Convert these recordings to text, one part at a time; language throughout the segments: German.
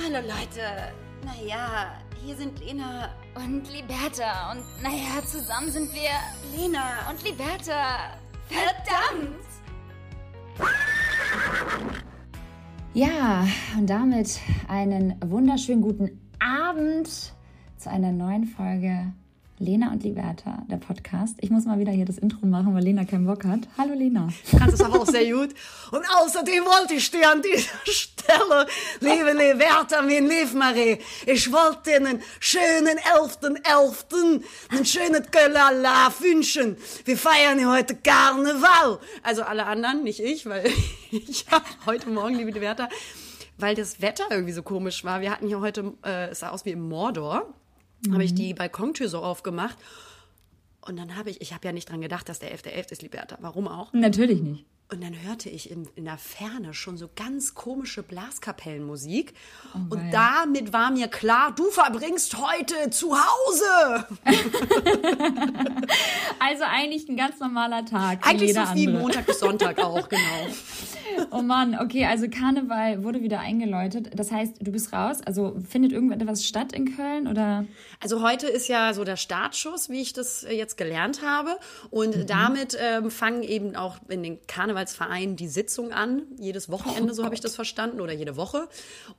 Hallo Leute. Naja, hier sind Lena und Liberta. Und naja, zusammen sind wir Lena und Liberta. Verdammt! Ja, und damit einen wunderschönen guten Abend zu einer neuen Folge Lena und Liberta, der Podcast. Ich muss mal wieder hier das Intro machen, weil Lena keinen Bock hat. Hallo Lena. Du kannst es aber auch sehr gut. Und außerdem wollte ich dir an dieser Stelle, liebe Liberta, mein lieb Marie, ich wollte dir einen schönen 11.11., .11., einen schönen Kölala wünschen. Wir feiern ja heute Karneval. Also alle anderen, nicht ich, weil ich habe heute Morgen, liebe Liberta, weil das Wetter irgendwie so komisch war. Wir hatten hier heute, äh, es sah aus wie im Mordor mhm. habe ich die Balkontür so aufgemacht. Und dann habe ich, ich habe ja nicht dran gedacht, dass der 11.11. .11. ist, Liberta. Warum auch? Natürlich nicht. Und dann hörte ich in, in der Ferne schon so ganz komische Blaskapellenmusik. Oh, und damit war mir klar, du verbringst heute zu Hause. also eigentlich ein ganz normaler Tag. Eigentlich so wie Montag bis Sonntag auch, genau. Oh Mann, okay, also Karneval wurde wieder eingeläutet. Das heißt, du bist raus. Also findet irgendetwas statt in Köln oder? Also heute ist ja so der Startschuss, wie ich das jetzt gelernt habe. Und mhm. damit ähm, fangen eben auch in den Karnevalsvereinen die Sitzungen an. Jedes Wochenende, oh so habe ich das verstanden, oder jede Woche.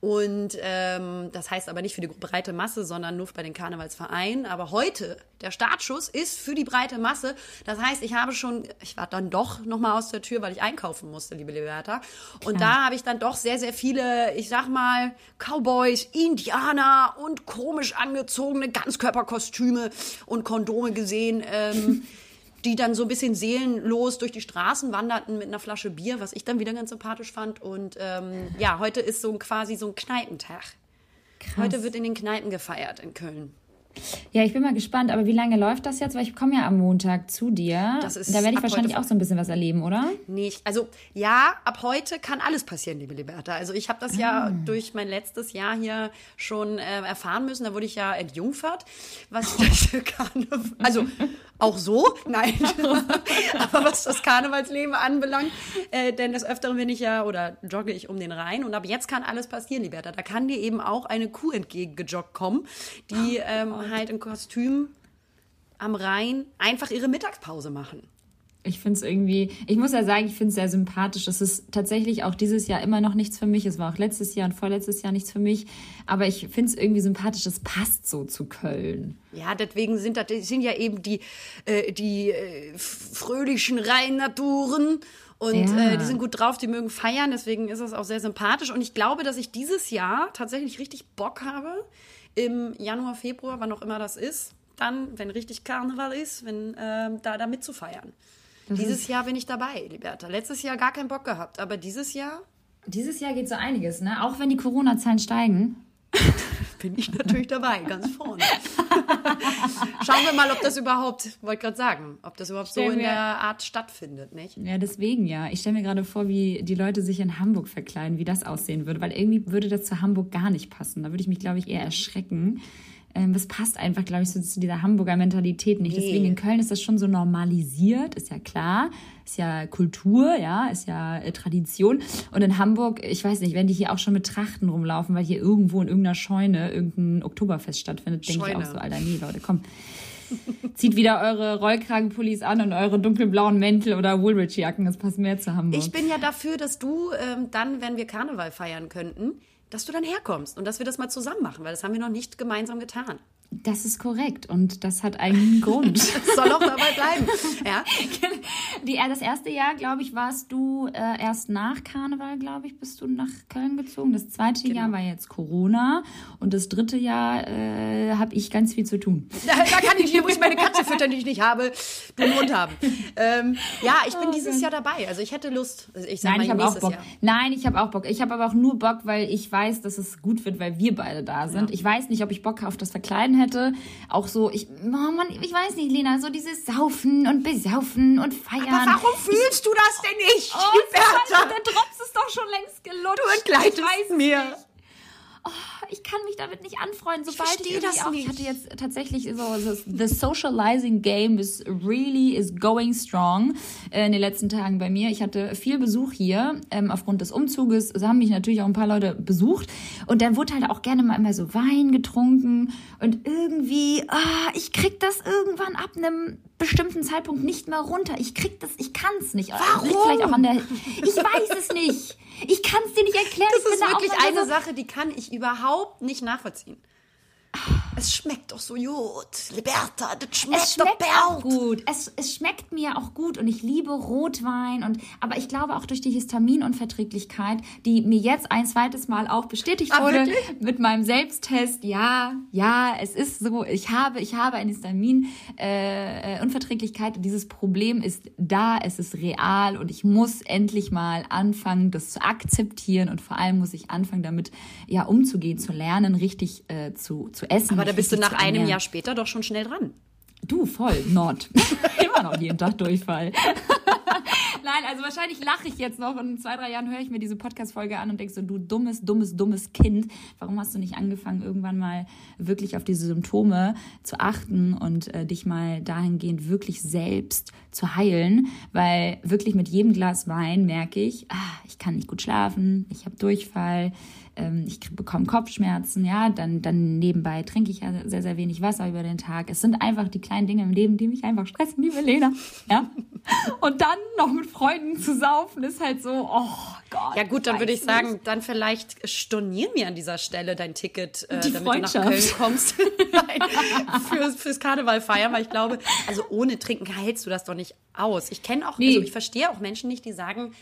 Und ähm, das heißt aber nicht für die breite Masse, sondern nur bei den Karnevalsvereinen. Aber heute, der Startschuss ist für die breite Masse. Das heißt, ich habe schon, ich war dann doch nochmal aus der Tür, weil ich einkaufen musste, liebe Liberta. Und Klar. da habe ich dann doch sehr, sehr viele, ich sag mal, Cowboys, Indianer und komisch angezogene Ganzkörperkostüme und Kondome gesehen. Ähm, die dann so ein bisschen seelenlos durch die Straßen wanderten mit einer Flasche Bier, was ich dann wieder ganz sympathisch fand. Und ähm, ja, heute ist so quasi so ein Kneipentag. Krass. Heute wird in den Kneipen gefeiert in Köln. Ja, ich bin mal gespannt, aber wie lange läuft das jetzt? Weil ich komme ja am Montag zu dir. Das ist da werde ich wahrscheinlich auch so ein bisschen was erleben, oder? Nicht. Also ja, ab heute kann alles passieren, liebe Liberta. Also ich habe das ah. ja durch mein letztes Jahr hier schon äh, erfahren müssen. Da wurde ich ja entjungfert, was das Karneval, also auch so, nein, aber was das Karnevalsleben anbelangt, äh, denn des Öfteren bin ich ja oder jogge ich um den Rhein und ab jetzt kann alles passieren, Liberta. Da kann dir eben auch eine Kuh entgegengejoggt kommen, die oh ähm, halt im Kostüm am Rhein einfach ihre Mittagspause machen. Ich finde es irgendwie, ich muss ja sagen, ich finde es sehr sympathisch. Es ist tatsächlich auch dieses Jahr immer noch nichts für mich. Es war auch letztes Jahr und vorletztes Jahr nichts für mich. Aber ich finde es irgendwie sympathisch. Es passt so zu Köln. Ja, deswegen sind das sind ja eben die, äh, die äh, fröhlichen Rheinnaturen. Und ja. äh, die sind gut drauf, die mögen feiern. Deswegen ist es auch sehr sympathisch. Und ich glaube, dass ich dieses Jahr tatsächlich richtig Bock habe, im Januar, Februar, wann auch immer das ist, dann, wenn richtig Karneval ist, wenn äh, da, da mitzufeiern. Das dieses Jahr bin ich dabei, Liberta. Letztes Jahr gar keinen Bock gehabt, aber dieses Jahr. Dieses Jahr geht so einiges, ne? Auch wenn die Corona-Zahlen steigen. bin ich natürlich dabei, ganz vorne. Schauen wir mal, ob das überhaupt, wollte gerade sagen, ob das überhaupt so in der Art stattfindet, nicht? Ja, deswegen ja. Ich stelle mir gerade vor, wie die Leute sich in Hamburg verkleiden, wie das aussehen würde, weil irgendwie würde das zu Hamburg gar nicht passen. Da würde ich mich, glaube ich, eher erschrecken. Ähm, das passt einfach, glaube ich, so zu dieser Hamburger Mentalität nicht. Nee. Deswegen in Köln ist das schon so normalisiert, ist ja klar. Ist ja Kultur, ja, ist ja äh, Tradition. Und in Hamburg, ich weiß nicht, wenn die hier auch schon mit Trachten rumlaufen, weil hier irgendwo in irgendeiner Scheune irgendein Oktoberfest stattfindet, denke ich auch so, Alter, nee, Leute, komm. Zieht wieder eure Rollkragenpullis an und eure dunkelblauen Mäntel oder Woolrich-Jacken. Das passt mehr zu Hamburg. Ich bin ja dafür, dass du ähm, dann, wenn wir Karneval feiern könnten, dass du dann herkommst und dass wir das mal zusammen machen, weil das haben wir noch nicht gemeinsam getan. Das ist korrekt und das hat einen Grund. Soll auch dabei bleiben. Ja. Die, äh, das erste Jahr, glaube ich, warst du äh, erst nach Karneval, glaube ich, bist du nach Köln gezogen. Das zweite genau. Jahr war jetzt Corona und das dritte Jahr äh, habe ich ganz viel zu tun. Da, da kann ich hier, muss ich meine Katze füttern, die ich nicht habe, du einen Hund haben. Ähm, ja, ich bin oh, dieses Gott. Jahr dabei. Also ich hätte Lust. Ich Nein, ich habe auch Bock. Jahr. Nein, ich habe auch Bock. Ich habe aber auch nur Bock, weil ich weiß, dass es gut wird, weil wir beide da sind. Ja. Ich weiß nicht, ob ich Bock auf das Verkleiden hätte. Auch so, ich, oh Mann, ich weiß nicht, Lena, so dieses Saufen und Besaufen und Feiern. Aber warum fühlst du das denn nicht, oh, Bertha? Der Drops ist doch schon längst gelutscht. Du entgleitest mir. Oh, ich kann mich damit nicht anfreunden, sobald ich, irgendwie das auch, nicht. ich hatte jetzt tatsächlich so, so the socializing game is really is going strong äh, in den letzten Tagen bei mir. Ich hatte viel Besuch hier ähm, aufgrund des Umzuges. Es haben mich natürlich auch ein paar Leute besucht und dann wurde halt auch gerne mal immer so Wein getrunken und irgendwie, ah, ich krieg das irgendwann ab einem bestimmten Zeitpunkt nicht mehr runter. Ich krieg das, ich kann's nicht. Warum? Liegt vielleicht auch an der, ich weiß es nicht. Ich kann es dir nicht erklären. Das ich ist wirklich eine Sache, die kann ich überhaupt nicht nachvollziehen. Es schmeckt doch so gut. Liberta, das schmeckt, Es doch schmeckt auch bert. gut. Es, es schmeckt mir auch gut und ich liebe Rotwein und aber ich glaube auch durch die Histaminunverträglichkeit, die mir jetzt ein zweites Mal auch bestätigt Ah, wurde wirklich? mit meinem Selbsttest. Ja, ja, es ist so. Ich habe, ich habe eine Histaminunverträglichkeit. Äh, Unverträglichkeit. Dieses Problem ist da, es ist real und ich muss endlich mal anfangen, das zu akzeptieren und vor allem muss ich anfangen, damit ja umzugehen, zu lernen, richtig äh, zu, zu essen. Aber da bist du nach zu einem. Jahr später doch schon schnell dran. Du, voll, not. Immer noch jeden Tag Durchfall. Nein, also wahrscheinlich lache ich jetzt noch und in zwei, drei Jahren höre ich mir diese Podcast-Folge an und denke so, du dummes, dummes, dummes Kind, warum hast du nicht angefangen, irgendwann mal wirklich auf diese Symptome zu achten und äh, dich mal dahingehend wirklich selbst zu heilen? Weil wirklich mit jedem Glas Wein merke ich, ah, ich kann nicht gut schlafen, ich habe Durchfall, ähm, ich bekomme Kopfschmerzen, ja, dann, dann nebenbei trinke ich ja sehr, sehr wenig Wasser über den Tag. Es sind einfach die kleinen Dinge im Leben, die mich einfach stressen, liebe Lena. Ja. Und dann noch mit Freunden zu saufen, ist halt so, oh Gott. Ja gut, dann würde ich sagen, dann vielleicht stornieren wir an dieser Stelle dein Ticket, äh, Die damit du nach. Köln kommst Nein, für, fürs Karneval feiern, weil ich glaube, also ohne Trinken hältst du das doch nicht aus. Ich kenne auch, Nee. also ich verstehe auch Menschen nicht, die sagen,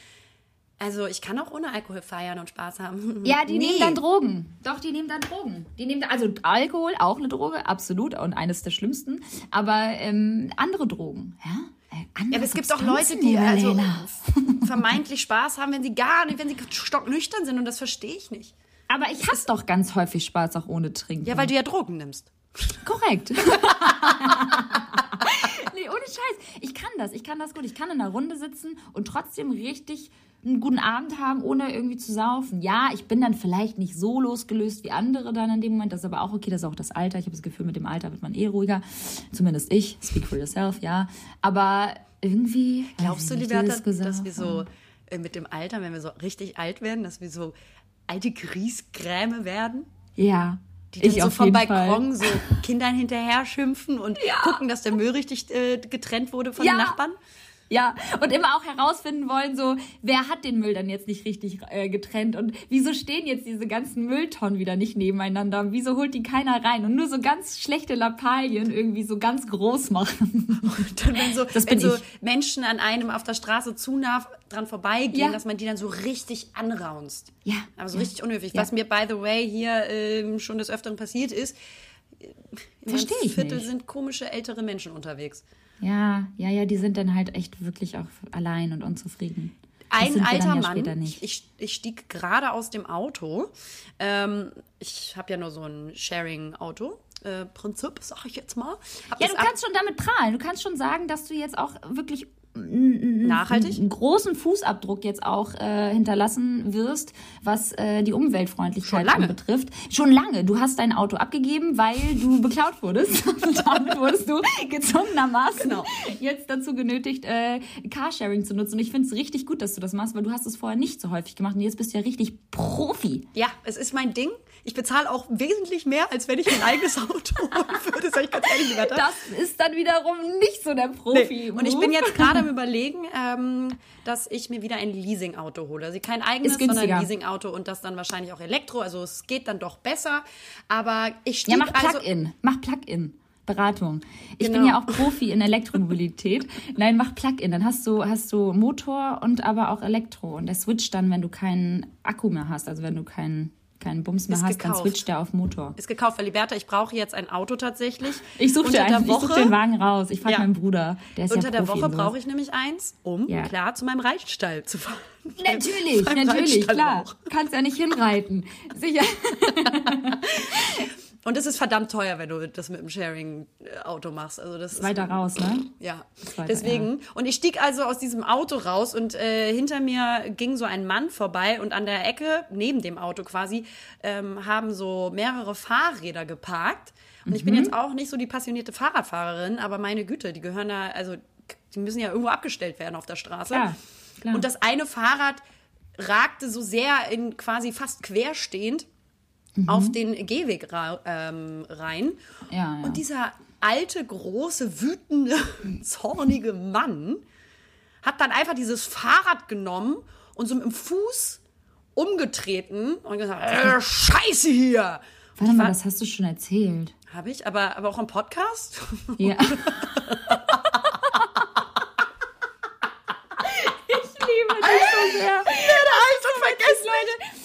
also ich kann auch ohne Alkohol feiern und Spaß haben. Ja, die Nee. nehmen dann Drogen. Doch, die nehmen dann Drogen. Die nehmen dann, also Alkohol, auch eine Droge, absolut, und eines der schlimmsten. Aber ähm, andere Drogen, ja? Äh, andere Ja, aber es gibt auch Leute, die also vermeintlich Spaß haben, wenn sie gar nicht, wenn sie stocknüchtern sind und das verstehe ich nicht. Aber ich hasse doch ganz häufig Spaß auch ohne Trinken. Ja, weil du ja Drogen nimmst. Korrekt. nee, ohne Scheiß. Ich kann das. Ich kann das gut. Ich kann in einer Runde sitzen und trotzdem richtig einen guten Abend haben, ohne irgendwie zu saufen. Ja, ich bin dann vielleicht nicht so losgelöst wie andere dann in dem Moment. Das ist aber auch okay. Das ist auch das Alter. Ich habe das Gefühl, mit dem Alter wird man eh ruhiger. Zumindest ich. Speak for yourself, ja. Aber irgendwie. Glaubst du, Liberta, dieses dass wir so äh, mit dem Alter, wenn wir so richtig alt werden, dass wir so alte Griesgräme werden? Ja. Die dann ich so vom Balkon Fall. so Kindern hinterher schimpfen und gucken, dass der Müll richtig äh, getrennt wurde von Ja. den Nachbarn? Ja, und immer auch herausfinden wollen, so, wer hat den Müll dann jetzt nicht richtig äh, getrennt und wieso stehen jetzt diese ganzen Mülltonnen wieder nicht nebeneinander und wieso holt die keiner rein und nur so ganz schlechte Lappalien irgendwie so ganz groß machen. Dann, wenn so, Das wenn so ich. Menschen an einem auf der Straße zu nah dran vorbeigehen, Ja. dass man die dann so richtig anraunst. Ja, Aber so ja, richtig unhöflich. ja. Was mir, by the way, hier ähm, schon des Öfteren passiert ist, Versteh ich Viertel nicht. sind komische ältere Menschen unterwegs. Ja, ja, ja, die sind dann halt echt wirklich auch allein und unzufrieden. Das Ein alter ja Mann, ich, ich stieg gerade aus dem Auto. Ähm, ich habe ja nur so ein Sharing-Auto. Äh, Prinzip, sag ich jetzt mal. Hab Ja, du kannst schon damit prahlen. Du kannst schon sagen, dass du jetzt auch wirklich einen nachhaltig. großen Fußabdruck jetzt auch äh, hinterlassen wirst, was äh, die Umweltfreundlichkeit Schon betrifft. Schon lange. Du hast dein Auto abgegeben, weil du beklaut wurdest. Und damit wurdest du gezwungenermaßen Genau. jetzt dazu genötigt, äh, Carsharing zu nutzen. Und ich finde es richtig gut, dass du das machst, weil du hast es vorher nicht so häufig gemacht und jetzt bist du ja richtig Profi. Ja, es ist mein Ding. Ich bezahle auch wesentlich mehr, als wenn ich mein eigenes Auto holen würde. Sag ich ganz ehrlich, Liberta. Das ist dann wiederum nicht so der Profi. Nee. Und ich bin jetzt gerade am überlegen, ähm, dass ich mir wieder ein Leasing-Auto hole. Also kein eigenes, sondern ein Leasing-Auto und das dann wahrscheinlich auch Elektro. Also es geht dann doch besser. Aber ich stieg Ja, mach also... Plug-in. Mach Plug-in. Beratung. Ich bin Genau. ja auch Profi in Elektromobilität. Nein, mach Plug-in. Dann hast du, hast du Motor und aber auch Elektro. Und der switcht dann, wenn du keinen Akku mehr hast, also wenn du keinen, keinen Bums mehr Ist hast, gekauft. dann switcht der auf Motor. Ist gekauft, weil Liberta, ich brauche jetzt ein Auto tatsächlich. Ich suche dir einen, ich such Woche- den Wagen raus. Ich frage Ja. meinen Bruder. Der ist Unter ja der Profi Woche brauche ich nämlich eins, um Ja. klar zu meinem Reitstall zu fahren. Natürlich, natürlich, klar. auch. Kannst ja nicht hinreiten. Sicher. Und es ist verdammt teuer, wenn du das mit dem Sharing-Auto machst. Also das ist Weiter raus, ne? Ja, weiter, deswegen. Und ich stieg also aus diesem Auto raus und äh, hinter mir ging so ein Mann vorbei und an der Ecke, neben dem Auto quasi, ähm, haben so mehrere Fahrräder geparkt. Und ich bin Mhm. jetzt auch nicht so die passionierte Fahrradfahrerin, aber meine Güte, die gehören da, also die müssen ja irgendwo abgestellt werden auf der Straße. Klar, klar. Und das eine Fahrrad ragte so sehr in quasi fast querstehend Mhm. auf den Gehweg ähm, rein. Ja, ja. Und dieser alte, große, wütende, zornige Mann hat dann einfach dieses Fahrrad genommen und so mit dem Fuß umgetreten und gesagt, äh, Scheiße hier. Warte mal, das hast du schon erzählt. Habe ich, aber, aber auch im Podcast. Ja. ich liebe dich so sehr. Also vergessen, Leute, ich bin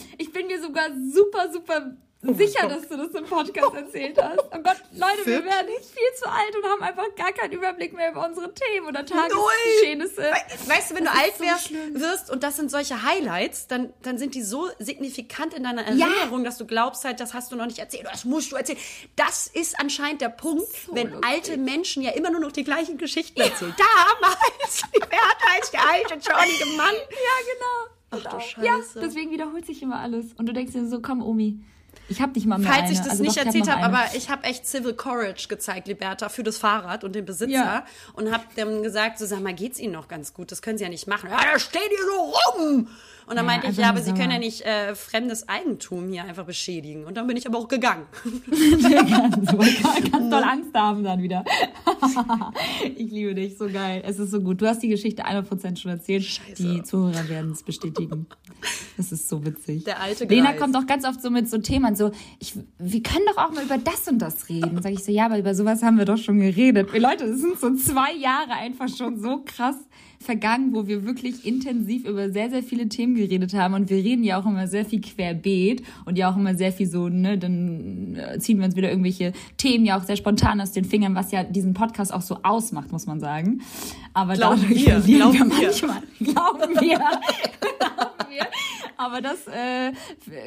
mir sogar super, super sicher, dass du das im Podcast erzählt hast. Oh Gott, Leute, wir Fipp. werden nicht viel zu alt und haben einfach gar keinen Überblick mehr über unsere Themen oder Tagesgeschehnisse. We weißt du, wenn du alt so wirst, schlimm. wirst und das sind solche Highlights, dann, dann sind die so signifikant in deiner Erinnerung, dass du glaubst halt, das hast du noch nicht erzählt, das musst du erzählen. Das ist anscheinend der Punkt, wenn lustig. alte Menschen ja immer nur noch die gleichen Geschichten erzählen. Damals, wer hat als der alte zornige Mann? Ja, genau. Ach du Genau. Ja, Scheiße. deswegen wiederholt sich immer alles. Und du denkst dir so, komm, Omi, ich hab nicht mal mehr Falls eine. ich das Also nicht doch, erzählt habe, eine. aber ich habe echt Civil Courage gezeigt, Liberta, für das Fahrrad und den Besitzer. Ja. Und habe dann gesagt, so sag mal, geht's Ihnen noch ganz gut? Das können Sie ja nicht machen. Ja, da steht ihr so rum. Und dann Ja, meinte ich, einfach ja, aber Sie können ja nicht äh, fremdes Eigentum hier einfach beschädigen. Und dann bin ich aber auch gegangen. ganz, so, ganz doll Angst haben dann wieder. ich liebe dich, so geil. Es ist so gut. Du hast die Geschichte 100% schon erzählt. Scheiße. Die Zuhörer werden es bestätigen. Das ist so witzig. Der alte Lena Greis. kommt auch ganz oft so mit so Themen, so, ich, wir können doch auch mal über das und das reden. Sag ich so, ja, aber über sowas haben wir doch schon geredet. Wir Leute, es sind so zwei Jahre einfach schon so krass vergangen, wo wir wirklich intensiv über sehr, sehr viele Themen geredet haben. Und wir reden ja auch immer sehr viel querbeet und ja auch immer sehr viel so, ne, dann äh, ziehen wir uns wieder irgendwelche Themen ja auch sehr spontan aus den Fingern, was ja diesen Podcast auch so ausmacht, muss man sagen. Aber Glauben wir, glauben wir wir. manchmal. Glauben wir. glauben wir. Aber das, äh,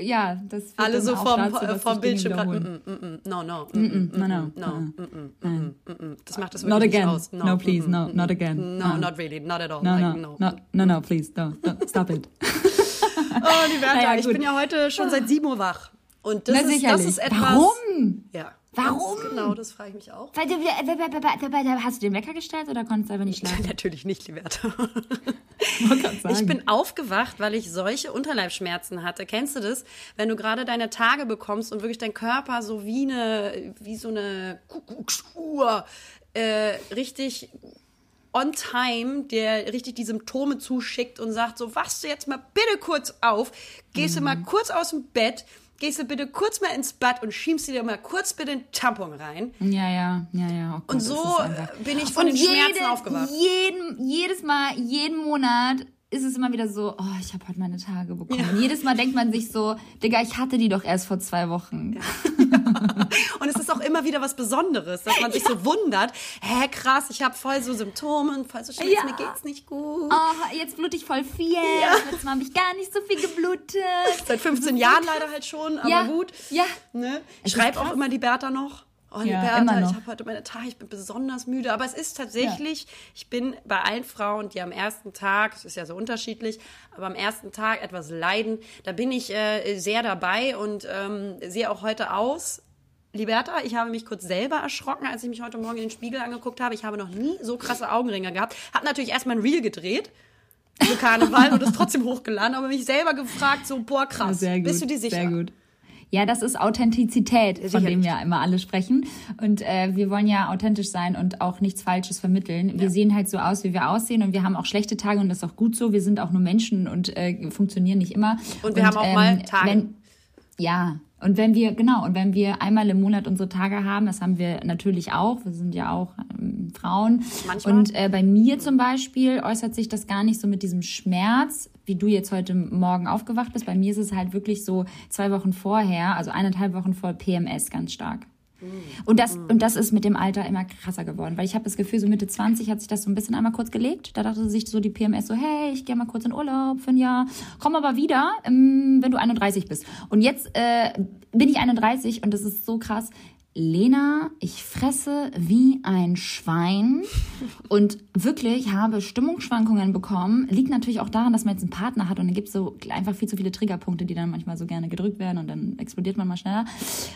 ja, das Alle so vom, dazu, vom Bildschirm. Mm, mm, mm, no, no. Mm, mm, no, no, no, no. Das macht das Not wirklich again. nicht aus. No, please, mm, no, not again. No, No. not really, not at all. No, like, no, no, no, no, please, no, no, stop it. Oh, die Bertha, Naja, ich bin ja heute schon seit 7 Uhr wach. Und das, Na, ist, das ist etwas. Warum? Ja. Warum? Genau, das frage ich mich auch. Weil hast du den Wecker gestellt oder konntest du einfach nicht schlafen? Natürlich nicht, Liberta. Ich bin aufgewacht, weil ich solche Unterleibsschmerzen hatte. Kennst du das? Wenn du gerade deine Tage bekommst und wirklich dein Körper so wie eine, wie so eine Kuckucksuhr äh, richtig on time, der richtig die Symptome zuschickt und sagt so, wachst du jetzt mal bitte kurz auf, gehst du mal kurz aus dem Bett, gehst du bitte kurz mal ins Bad und schiebst dir mal kurz bitte den Tampon rein. Ja, ja, ja, ja. Oh Gott, Und so einfach- bin ich von Und den Schmerzen aufgewacht. Jeden, jedes Mal, jeden Monat ist es immer wieder so, oh, ich habe heute meine Tage bekommen. Und jedes Mal denkt man sich so, Digga, ich hatte die doch erst vor zwei Wochen. Und es ist auch immer wieder was Besonderes, dass man sich so wundert, hä, krass, ich habe voll so Symptome und voll so Schmerzen, Ja. mir geht's nicht gut. Oh, jetzt blute ich voll viel. Letztes Mal habe ich gar nicht so viel geblutet. Seit 15 Jahren leider halt schon, aber Ja, gut. ja. Ne? Ich schreibe auch immer die Bertha noch. Oh, Ja, noch. ich habe heute meine Tage, ich bin besonders müde. Aber es ist tatsächlich, ich bin bei allen Frauen, die am ersten Tag, es ist ja so unterschiedlich, aber am ersten Tag etwas leiden, da bin ich äh, sehr dabei und ähm, sehe auch heute aus. Liberta, ich habe mich kurz selber erschrocken, als ich mich heute Morgen in den Spiegel angeguckt habe. Ich habe noch nie so krasse Augenringe gehabt. Hab natürlich erstmal ein Reel gedreht für Karneval und es trotzdem hochgeladen, aber mich selber gefragt, so, boah, krass, Sehr gut, bist du dir sicher? Sehr gut. Ja, das ist Authentizität, von Sicherlich. dem ja immer alle sprechen. Und äh, wir wollen ja authentisch sein und auch nichts Falsches vermitteln. Wir sehen halt so aus, wie wir aussehen und wir haben auch schlechte Tage und das ist auch gut so. Wir sind auch nur Menschen und äh, funktionieren nicht immer. Und wir haben auch mal Tage. Wenn, ja, und wenn wir, genau, und wenn wir einmal im Monat unsere Tage haben, das haben wir natürlich auch, wir sind ja auch ähm, Frauen. Manchmal. Und äh, bei mir zum Beispiel äußert sich das gar nicht so mit diesem Schmerz, wie du jetzt heute Morgen aufgewacht bist. Bei mir ist es halt wirklich so zwei Wochen vorher, also eineinhalb Wochen vor PMS ganz stark. Und das, und das ist mit dem Alter immer krasser geworden, weil ich habe das Gefühl, so Mitte 20 hat sich das so ein bisschen einmal kurz gelegt. Da dachte sich so die PMS so, hey, ich gehe mal kurz in Urlaub für ein Jahr, komm aber wieder, ähm, wenn du 31 bist. Und jetzt äh, bin ich 31 und das ist so krass. Lena, ich fresse wie ein Schwein und wirklich habe Stimmungsschwankungen bekommen. Liegt natürlich auch daran, dass man jetzt einen Partner hat und dann gibt es so einfach viel zu viele Triggerpunkte, die dann manchmal so gerne gedrückt werden und dann explodiert man mal schneller.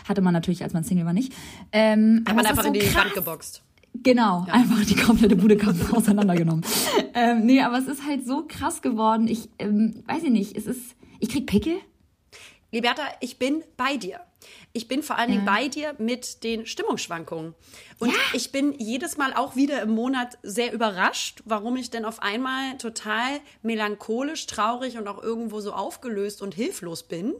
Hatte man natürlich, als man Single war, nicht. Ähm, Hat man einfach so in die krass. Wand geboxt. Genau, ja. einfach die komplette Bude auseinandergenommen. ähm, nee, aber es ist halt so krass geworden. Ich ähm, weiß ich nicht, es ist, ich krieg Pickel. Liberta, ich bin bei dir. Ich bin vor allen Dingen bei dir mit den Stimmungsschwankungen. Und ja. ich bin jedes Mal auch wieder im Monat sehr überrascht, warum ich denn auf einmal total melancholisch, traurig und auch irgendwo so aufgelöst und hilflos bin.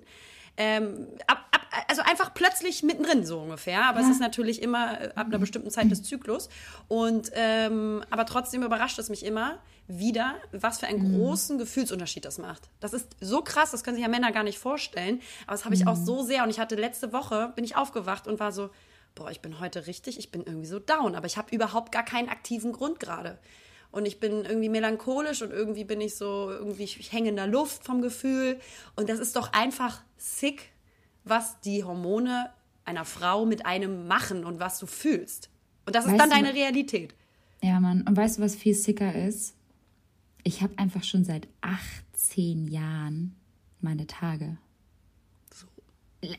Ähm, ab, ab, also einfach plötzlich mittendrin so ungefähr. Aber ja. es ist natürlich immer äh, ab einer bestimmten Zeit des Zyklus. Und ähm, aber trotzdem überrascht es mich immer wieder, was für einen mhm. großen Gefühlsunterschied das macht. Das ist so krass, das können sich ja Männer gar nicht vorstellen. Aber das habe ich mhm. auch so sehr. Und ich hatte letzte Woche, bin ich aufgewacht und war so, boah, ich bin heute richtig, ich bin irgendwie so down. Aber ich habe überhaupt gar keinen aktiven Grund gerade. Und ich bin irgendwie melancholisch und irgendwie bin ich so, irgendwie, ich hänge in der Luft vom Gefühl. Und das ist doch einfach sick, was die Hormone einer Frau mit einem machen und was du fühlst. Und das ist weißt dann deine Realität. Ja, Mann. Und weißt du, was viel sicker ist? Ich habe einfach schon seit 18 Jahren meine Tage. So.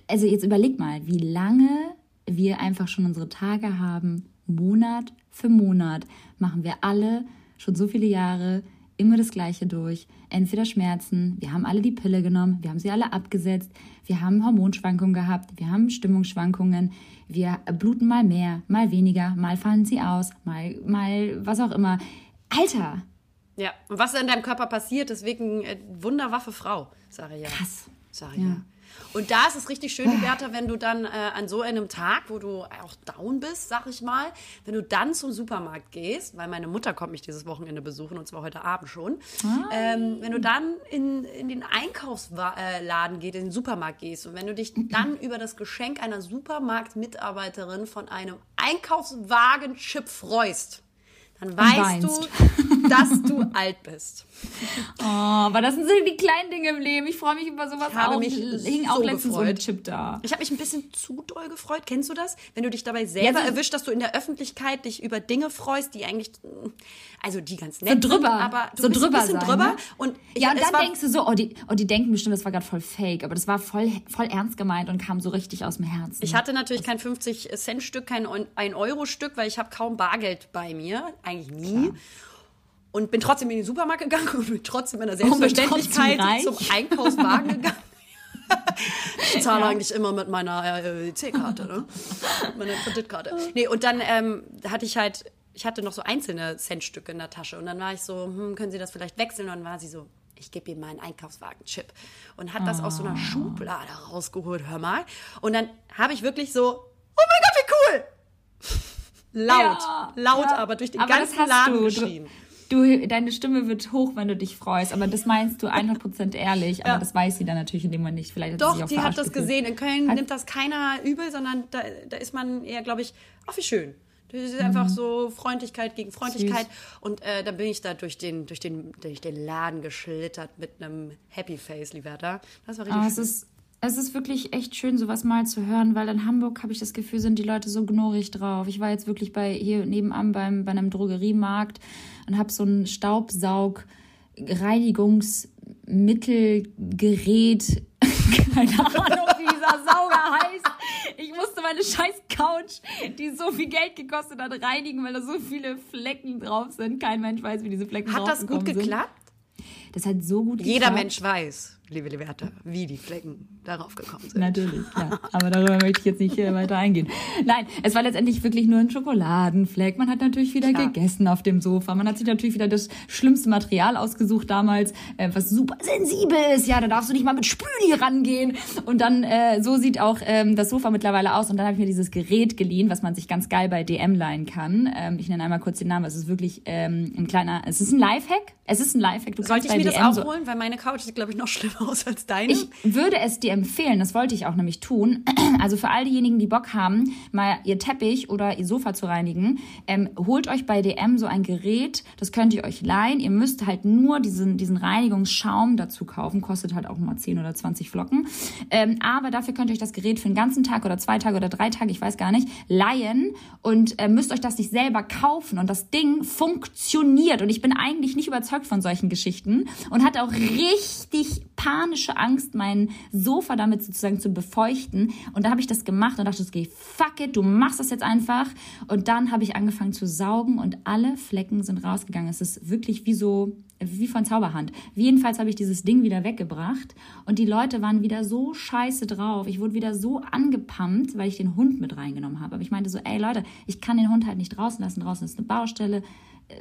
Also jetzt überleg mal, wie lange wir einfach schon unsere Tage haben. Monat für Monat machen wir alle schon so viele Jahre immer das Gleiche durch. Entweder Schmerzen, wir haben alle die Pille genommen, wir haben sie alle abgesetzt, wir haben Hormonschwankungen gehabt, wir haben Stimmungsschwankungen, wir bluten mal mehr, mal weniger, mal fallen sie aus, mal, mal was auch immer. Alter, ja, und was in deinem Körper passiert, deswegen äh, wunderwaffe Frau, sage ich ja. Krass. Sage ich ja. ja. Und da ist es richtig schön, Bertha, wenn du dann äh, an so einem Tag, wo du auch down bist, sag ich mal, wenn du dann zum Supermarkt gehst, weil meine Mutter kommt mich dieses Wochenende besuchen und zwar heute Abend schon, ähm, wenn du dann in, in den Einkaufsladen gehst, in den Supermarkt gehst und wenn du dich dann über das Geschenk einer Supermarktmitarbeiterin von einem Einkaufswagen-Chip freust, dann weißt du, dass du alt bist. Oh, aber das sind so die kleinen Dinge im Leben. Ich freue mich über sowas ich habe auch. Mich hing so auch letztens gefreut. so ein Chip da. Ich habe mich ein bisschen zu doll gefreut. Kennst du das? Wenn du dich dabei selber ja, erwischt, dass du in der Öffentlichkeit dich über Dinge freust, die eigentlich, also die ganz nett so drüber, sind, aber so drüber ein bisschen sein, drüber. Ne? Und ich, ja, und dann denkst du so, oh die, oh, die denken bestimmt, das war gerade voll fake, aber das war voll, voll ernst gemeint und kam so richtig aus dem Herzen. Ich hatte natürlich kein 50-Cent-Stück, kein 1-Euro-Stück, weil ich habe kaum Bargeld bei mir. Eigentlich nie. Klar und bin trotzdem in den Supermarkt gegangen und bin trotzdem in der Selbstverständlichkeit zum Einkaufswagen gegangen. ich zahle ja. eigentlich immer mit meiner äh, C-Karte, ne? Meine Kreditkarte. Nee, und dann ähm, hatte ich halt, ich hatte noch so einzelne Centstücke in der Tasche und dann war ich so, hm, können Sie das vielleicht wechseln? Und dann war sie so, ich gebe ihm meinen Einkaufswagen-Chip. Und hat das oh. aus so einer ah. Schublade rausgeholt, hör mal. Und dann habe ich wirklich so, oh mein Gott, wie cool! laut, ja, laut, ja. aber durch den aber ganzen Laden du. geschrien du, deine Stimme wird hoch, wenn du dich freust. Aber das meinst du 100% ehrlich. Aber ja. das weiß sie dann natürlich in dem Moment nicht. Vielleicht Doch, sie, die hat das gefühlt. gesehen. In Köln hat nimmt das keiner übel, sondern da, da ist man eher, glaube ich, ach, wie schön. Das ist mhm. einfach so Freundlichkeit gegen Freundlichkeit. Süß. Und äh, dann bin ich da durch den, durch, den, durch den Laden geschlittert mit einem Happy Face, Liberta. Das war richtig oh, schön. Es ist, es ist wirklich echt schön, sowas mal zu hören, weil in Hamburg habe ich das Gefühl, sind die Leute so gnorig drauf. Ich war jetzt wirklich bei hier nebenan beim, bei einem Drogeriemarkt und habe so ein Staubsaug-Reinigungsmittelgerät, keine Ahnung, wie dieser Sauger heißt. Ich musste meine scheiß Couch, die so viel Geld gekostet hat, reinigen, weil da so viele Flecken drauf sind. Kein Mensch weiß, wie diese Flecken Hat das gut geklappt? Sind. Das hat so gut Jeder geklappt. Mensch weiß liebe Liberta, wie die Flecken darauf gekommen sind. Natürlich, ja. Aber darüber möchte ich jetzt nicht weiter eingehen. Nein, es war letztendlich wirklich nur ein Schokoladenfleck. Man hat natürlich wieder Klar. gegessen auf dem Sofa. Man hat sich natürlich wieder das schlimmste Material ausgesucht damals, äh, was super sensibel ist. Ja, da darfst du nicht mal mit Spüli rangehen. Und dann, äh, so sieht auch ähm, das Sofa mittlerweile aus. Und dann habe ich mir dieses Gerät geliehen, was man sich ganz geil bei DM leihen kann. Ähm, ich nenne einmal kurz den Namen. Es ist wirklich ähm, ein kleiner, es ist ein Lifehack. Es ist ein Lifehack. Du Sollte ich mir DM das auch holen? Weil meine Couch ist, glaube ich, noch schlimmer aus als deinem. Ich würde es dir empfehlen, das wollte ich auch nämlich tun. Also für all diejenigen, die Bock haben, mal ihr Teppich oder ihr Sofa zu reinigen, ähm, holt euch bei DM so ein Gerät, das könnt ihr euch leihen. Ihr müsst halt nur diesen, diesen Reinigungsschaum dazu kaufen, kostet halt auch mal 10 oder 20 Flocken. Ähm, aber dafür könnt ihr euch das Gerät für einen ganzen Tag oder zwei Tage oder drei Tage, ich weiß gar nicht, leihen und äh, müsst euch das nicht selber kaufen. Und das Ding funktioniert. Und ich bin eigentlich nicht überzeugt von solchen Geschichten und hatte auch richtig panische Angst, mein Sofa damit sozusagen zu befeuchten. Und da habe ich das gemacht und dachte, okay, fuck it, du machst das jetzt einfach. Und dann habe ich angefangen zu saugen und alle Flecken sind rausgegangen. Es ist wirklich wie so, wie von Zauberhand. Jedenfalls habe ich dieses Ding wieder weggebracht und die Leute waren wieder so scheiße drauf. Ich wurde wieder so angepumpt, weil ich den Hund mit reingenommen habe. Aber ich meinte so, ey Leute, ich kann den Hund halt nicht draußen lassen. Draußen ist eine Baustelle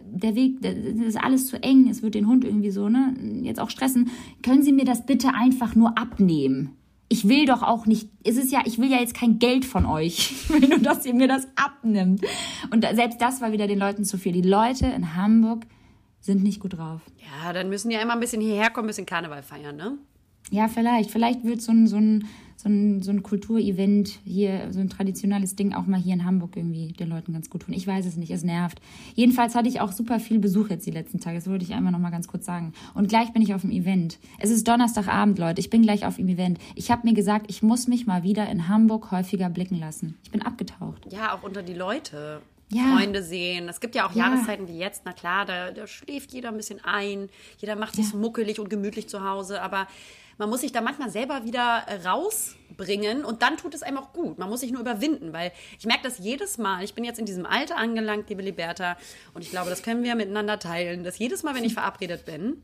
der Weg, das ist alles zu eng, es wird den Hund irgendwie so, ne, jetzt auch stressen. Können Sie mir das bitte einfach nur abnehmen? Ich will doch auch nicht, es ist ja, ich will ja jetzt kein Geld von euch. Ich will nur, dass ihr mir das abnimmt. Und selbst das war wieder den Leuten zu viel. Die Leute in Hamburg sind nicht gut drauf. Ja, dann müssen die ja immer ein bisschen hierher kommen, ein bisschen Karneval feiern, ne? Ja, vielleicht. Vielleicht wird so ein, so ein so ein, so ein Kulturevent hier, so ein traditionelles Ding auch mal hier in Hamburg irgendwie den Leuten ganz gut tun. Ich weiß es nicht, es nervt. Jedenfalls hatte ich auch super viel Besuch jetzt die letzten Tage. Das wollte ich einmal noch mal ganz kurz sagen. Und gleich bin ich auf dem Event. Es ist Donnerstagabend, Leute. Ich bin gleich auf dem Event. Ich habe mir gesagt, ich muss mich mal wieder in Hamburg häufiger blicken lassen. Ich bin abgetaucht. Ja, auch unter die Leute. Ja. Freunde sehen. Es gibt ja auch ja. Jahreszeiten wie jetzt, na klar, da, da, schläft jeder ein bisschen ein, jeder macht sich ja. muckelig und gemütlich zu Hause, aber man muss sich da manchmal selber wieder äh, rausbringen und dann tut es einem auch gut. Man muss sich nur überwinden, weil ich merke das jedes Mal. Ich bin jetzt in diesem Alter angelangt, liebe Liberta, und ich glaube, das können wir miteinander teilen, dass jedes Mal, wenn ich verabredet bin,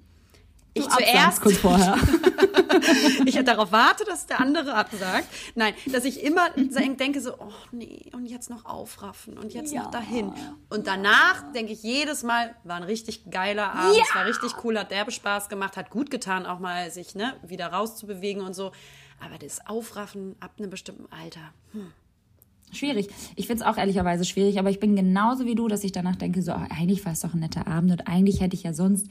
ich zuerst kurz vorher. ich darauf warte, dass der andere absagt. Nein, dass ich immer denke so, oh nee, und jetzt noch aufraffen und jetzt ja. noch dahin. Und danach denke ich jedes Mal, war ein richtig geiler Abend, ja. es war richtig cool, hat derbe Spaß gemacht, hat gut getan, auch mal sich ne, wieder rauszubewegen und so. Aber das Aufraffen ab einem bestimmten Alter, hm. Schwierig. Ich finde es auch ehrlicherweise schwierig, aber ich bin genauso wie du, dass ich danach denke, so, eigentlich war es doch ein netter Abend und eigentlich hätte ich ja sonst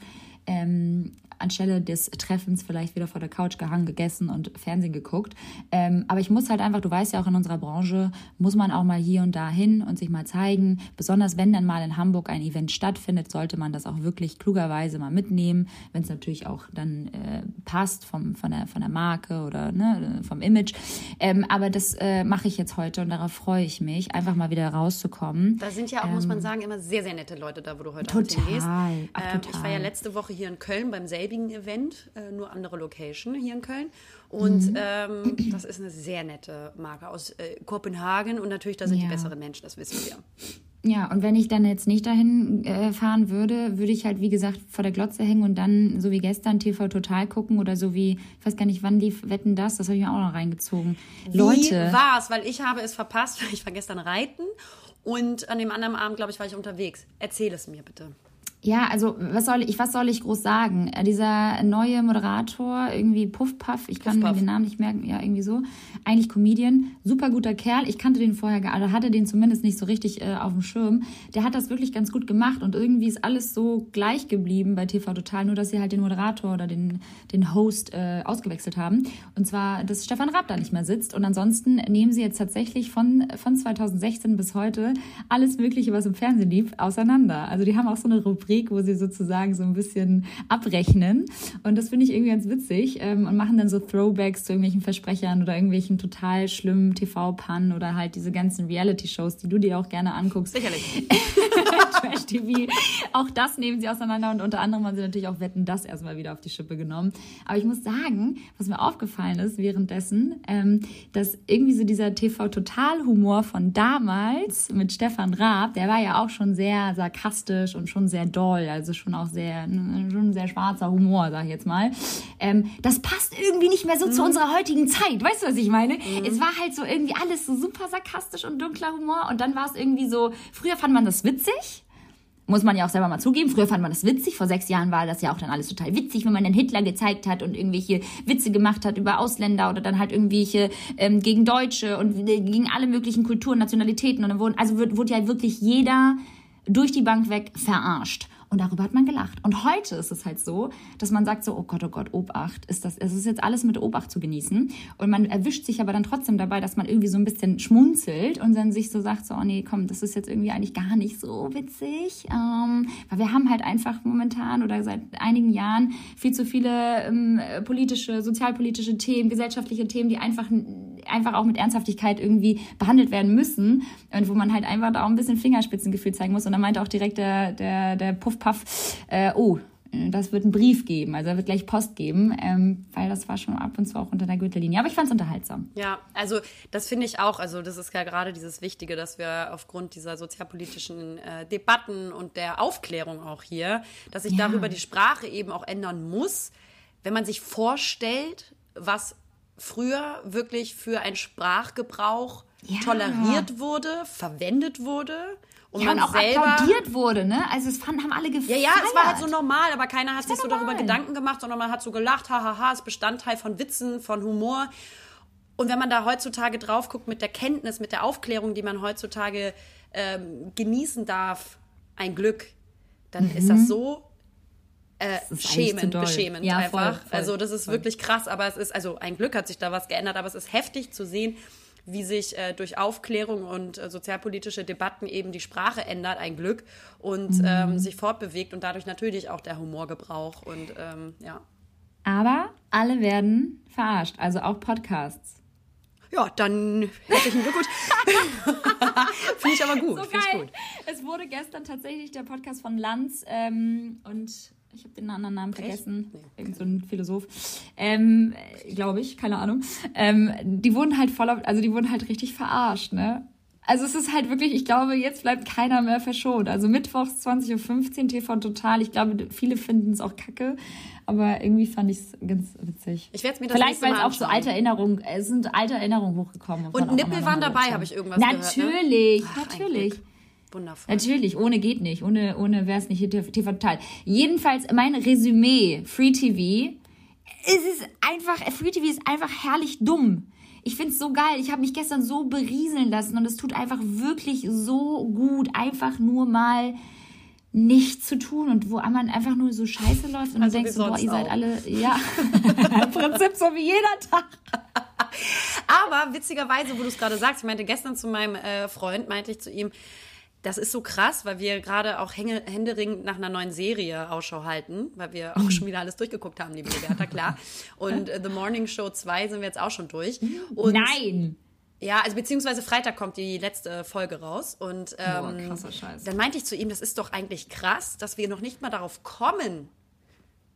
ähm, anstelle des Treffens vielleicht wieder vor der Couch gehangen, gegessen und Fernsehen geguckt. Ähm, aber ich muss halt einfach, du weißt ja auch in unserer Branche, muss man auch mal hier und da hin und sich mal zeigen. Besonders wenn dann mal in Hamburg ein Event stattfindet, sollte man das auch wirklich klugerweise mal mitnehmen, wenn es natürlich auch dann äh, passt vom, von, der, von der Marke oder ne, vom Image. Ähm, aber das äh, mache ich jetzt heute und darauf freue ich mich, einfach mal wieder rauszukommen. Da sind ja auch, ähm, muss man ähm, sagen, immer sehr, sehr nette Leute da, wo du heute total, hingehst. Ach, total. Ich war ja letzte Woche hier in Köln beim selben selbigen Event, äh, nur andere Location hier in Köln. Und mhm. ähm, das ist eine sehr nette Marke aus äh, Kopenhagen und natürlich, da sind ja. die besseren Menschen, das wissen wir. Ja, und wenn ich dann jetzt nicht dahin äh, fahren würde, würde ich halt, wie gesagt, vor der Glotze hängen und dann, so wie gestern, TV Total gucken oder so wie, ich weiß gar nicht, wann lief Wetten das, das habe ich mir auch noch reingezogen. Wie Leute. war's? Weil ich habe es verpasst, weil ich war gestern reiten und an dem anderen Abend, glaube ich, war ich unterwegs. Erzähl es mir bitte. Ja, also was soll ich, was soll ich groß sagen? Äh, dieser neue Moderator, irgendwie Puff Puff, ich kann Puff, mir den Namen nicht merken, ja, irgendwie so. Eigentlich Comedian, super guter Kerl. Ich kannte den vorher gar, oder hatte den zumindest nicht so richtig äh, auf dem Schirm. Der hat das wirklich ganz gut gemacht und irgendwie ist alles so gleich geblieben bei TV Total, nur dass sie halt den Moderator oder den, den Host äh, ausgewechselt haben. Und zwar, dass Stefan Raab da nicht mehr sitzt. Und ansonsten nehmen sie jetzt tatsächlich von, von 2016 bis heute alles Mögliche, was im Fernsehen lief, auseinander. Also die haben auch so eine Rubrik Rubrik, wo sie sozusagen so ein bisschen abrechnen. Und das finde ich irgendwie ganz witzig ähm, und machen dann so Throwbacks zu irgendwelchen Versprechern oder irgendwelchen total schlimmen TV-Pannen oder halt diese ganzen Reality-Shows, die du dir auch gerne anguckst. Sicherlich. Trash-TV. Auch das nehmen sie auseinander und unter anderem haben sie natürlich auch Wetten das erstmal wieder auf die Schippe genommen. Aber ich muss sagen, was mir aufgefallen ist währenddessen, ähm, dass irgendwie so dieser TV-Total-Humor von damals mit Stefan Raab, der war ja auch schon sehr sarkastisch und schon sehr doll, also schon auch sehr, schon sehr schwarzer Humor, sag ich jetzt mal. Ähm, das passt irgendwie nicht mehr so mhm. zu unserer heutigen Zeit, weißt du, was ich meine? Mhm. Es war halt so irgendwie alles so super sarkastisch und dunkler Humor und dann war es irgendwie so, früher fand man das witzig, muss man ja auch selber mal zugeben. Früher fand man das witzig. Vor sechs Jahren war das ja auch dann alles total witzig, wenn man den Hitler gezeigt hat und irgendwelche Witze gemacht hat über Ausländer oder dann halt irgendwelche ähm, gegen Deutsche und gegen alle möglichen Kulturen, Nationalitäten. Und dann wurden, also wird, wurde ja wirklich jeder durch die Bank weg verarscht. Und darüber hat man gelacht. Und heute ist es halt so, dass man sagt so, oh Gott, oh Gott, Obacht, ist das, es ist jetzt alles mit Obacht zu genießen. Und man erwischt sich aber dann trotzdem dabei, dass man irgendwie so ein bisschen schmunzelt und dann sich so sagt so, oh nee, komm, das ist jetzt irgendwie eigentlich gar nicht so witzig. Ähm, weil wir haben halt einfach momentan oder seit einigen Jahren viel zu viele ähm, politische, sozialpolitische Themen, gesellschaftliche Themen, die einfach, einfach auch mit Ernsthaftigkeit irgendwie behandelt werden müssen und wo man halt einfach da auch ein bisschen Fingerspitzengefühl zeigen muss. Und dann meinte auch direkt der, der, der Puffpuff, äh, oh, das wird einen Brief geben, also er wird gleich Post geben, ähm, weil das war schon ab und zu auch unter der Gürtellinie. Aber ich fand es unterhaltsam. Ja, also das finde ich auch. Also das ist ja gerade dieses Wichtige, dass wir aufgrund dieser sozialpolitischen äh, Debatten und der Aufklärung auch hier, dass sich Ja. darüber die Sprache eben auch ändern muss, wenn man sich vorstellt, was früher wirklich für ein Sprachgebrauch Ja. toleriert wurde, verwendet wurde und Ja, man und auch selber applaudiert wurde, ne? Also es fanden, haben alle gefeiert. ja, ja, es war halt so normal, aber keiner hat sich so darüber normal. Gedanken gemacht, sondern man hat so gelacht, hahaha, ist Bestandteil von Witzen, von Humor. Und wenn man da heutzutage drauf guckt mit der Kenntnis, mit der Aufklärung, die man heutzutage ähm, genießen darf, ein Glück, dann ist das so äh, schämend, beschämend Ja, einfach. voll, voll, also das ist voll. wirklich krass, aber es ist, also ein Glück hat sich da was geändert, aber es ist heftig zu sehen, wie sich äh, durch Aufklärung und äh, sozialpolitische Debatten eben die Sprache ändert, ein Glück, und Mhm. ähm, sich fortbewegt und dadurch natürlich auch der Humorgebrauch und ähm, ja. Aber alle werden verarscht, also auch Podcasts. Ja, dann herzlichen Glückwunsch. Finde ich aber gut. So Finde ich geil. gut. Es wurde gestern tatsächlich der Podcast von Lanz ähm, und ich habe den anderen Namen vergessen. Nee. Irgend so ein Philosoph. Ähm, Glaube ich, keine Ahnung. Ähm, die wurden halt voll auf, also die wurden halt richtig verarscht, ne? Also es ist halt wirklich, ich glaube, jetzt bleibt keiner mehr verschont. Also mittwochs 20.15 Uhr TV Total. Ich glaube, viele finden es auch kacke, aber irgendwie fand ich es ganz witzig. Ich werd's mir das Vielleicht, weil es auch so alte Erinnerungen, es sind alte Erinnerungen hochgekommen. Und Nippel waren dabei, habe ich irgendwas gehört. Ne? Natürlich, Ach, natürlich. Wundervoll. Natürlich, ohne geht nicht. Ohne, ohne wäre es nicht hier TV Total. Jedenfalls mein Resümee, Free TV. Es ist einfach, Free TV ist einfach herrlich dumm. Ich find's so geil. Ich habe mich gestern so berieseln lassen und es tut einfach wirklich so gut, einfach nur mal nichts zu tun und wo man einfach nur so scheiße läuft und Also du denkst, so, boah, ihr seid auch. alle, ja, im Prinzip so wie jeder Tag. Aber witzigerweise, wo du es gerade sagst, ich meinte gestern zu meinem äh, Freund, meinte ich zu ihm, das ist so krass, weil wir gerade auch hänge, händeringend nach einer neuen Serie Ausschau halten, weil wir auch schon wieder alles durchgeguckt haben, liebe Roberta, klar. Und äh, The Morning Show 2 sind wir jetzt auch schon durch. Und Nein. Ja, also beziehungsweise Freitag kommt die letzte Folge raus. Und ähm, Boah, krasser Scheiß. dann meinte ich zu ihm, das ist doch eigentlich krass, dass wir noch nicht mal darauf kommen,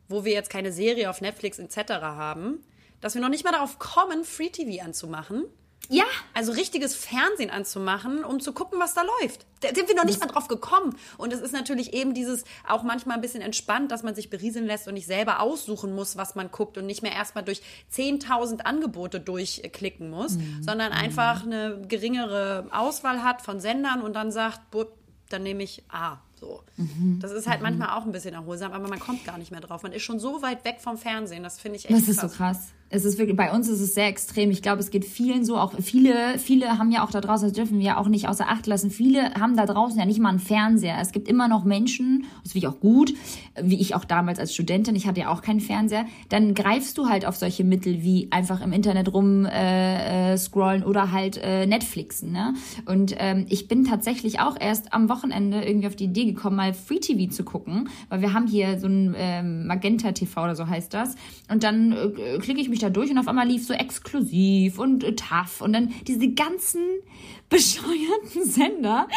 wo wir jetzt keine Serie auf Netflix etc. haben, dass wir noch nicht mal darauf kommen, Free TV anzumachen. Ja, Also richtiges Fernsehen anzumachen, um zu gucken, was da läuft. Da sind wir noch nicht mal drauf gekommen. Und es ist natürlich eben dieses auch manchmal ein bisschen entspannt, dass man sich berieseln lässt und nicht selber aussuchen muss, was man guckt und nicht mehr erstmal durch 10.000 Angebote durchklicken muss, sondern einfach eine geringere Auswahl hat von Sendern und dann sagt, "Bup, dann nehme ich A. So. Das ist halt manchmal auch ein bisschen erholsam, aber man kommt gar nicht mehr drauf. Man ist schon so weit weg vom Fernsehen. Das finde ich echt Das ist so krass. Es ist wirklich, bei uns ist es sehr extrem. Ich glaube, es geht vielen so. Auch viele, viele haben ja auch da draußen, das dürfen wir ja auch nicht außer Acht lassen. Viele haben da draußen ja nicht mal einen Fernseher. Es gibt immer noch Menschen, das finde ich auch gut, wie ich auch damals als Studentin, ich hatte ja auch keinen Fernseher. Dann greifst du halt auf solche Mittel wie einfach im Internet rum äh, äh, scrollen oder halt äh, Netflixen. Ne? Und ähm, ich bin tatsächlich auch erst am Wochenende irgendwie auf die Idee gekommen, mal Free TV zu gucken, weil wir haben hier so ein ähm, Magenta TV oder so heißt das. Und dann äh, klicke ich mich da durch und auf einmal lief so exklusiv und äh, tough und dann diese ganzen bescheuerten Sender,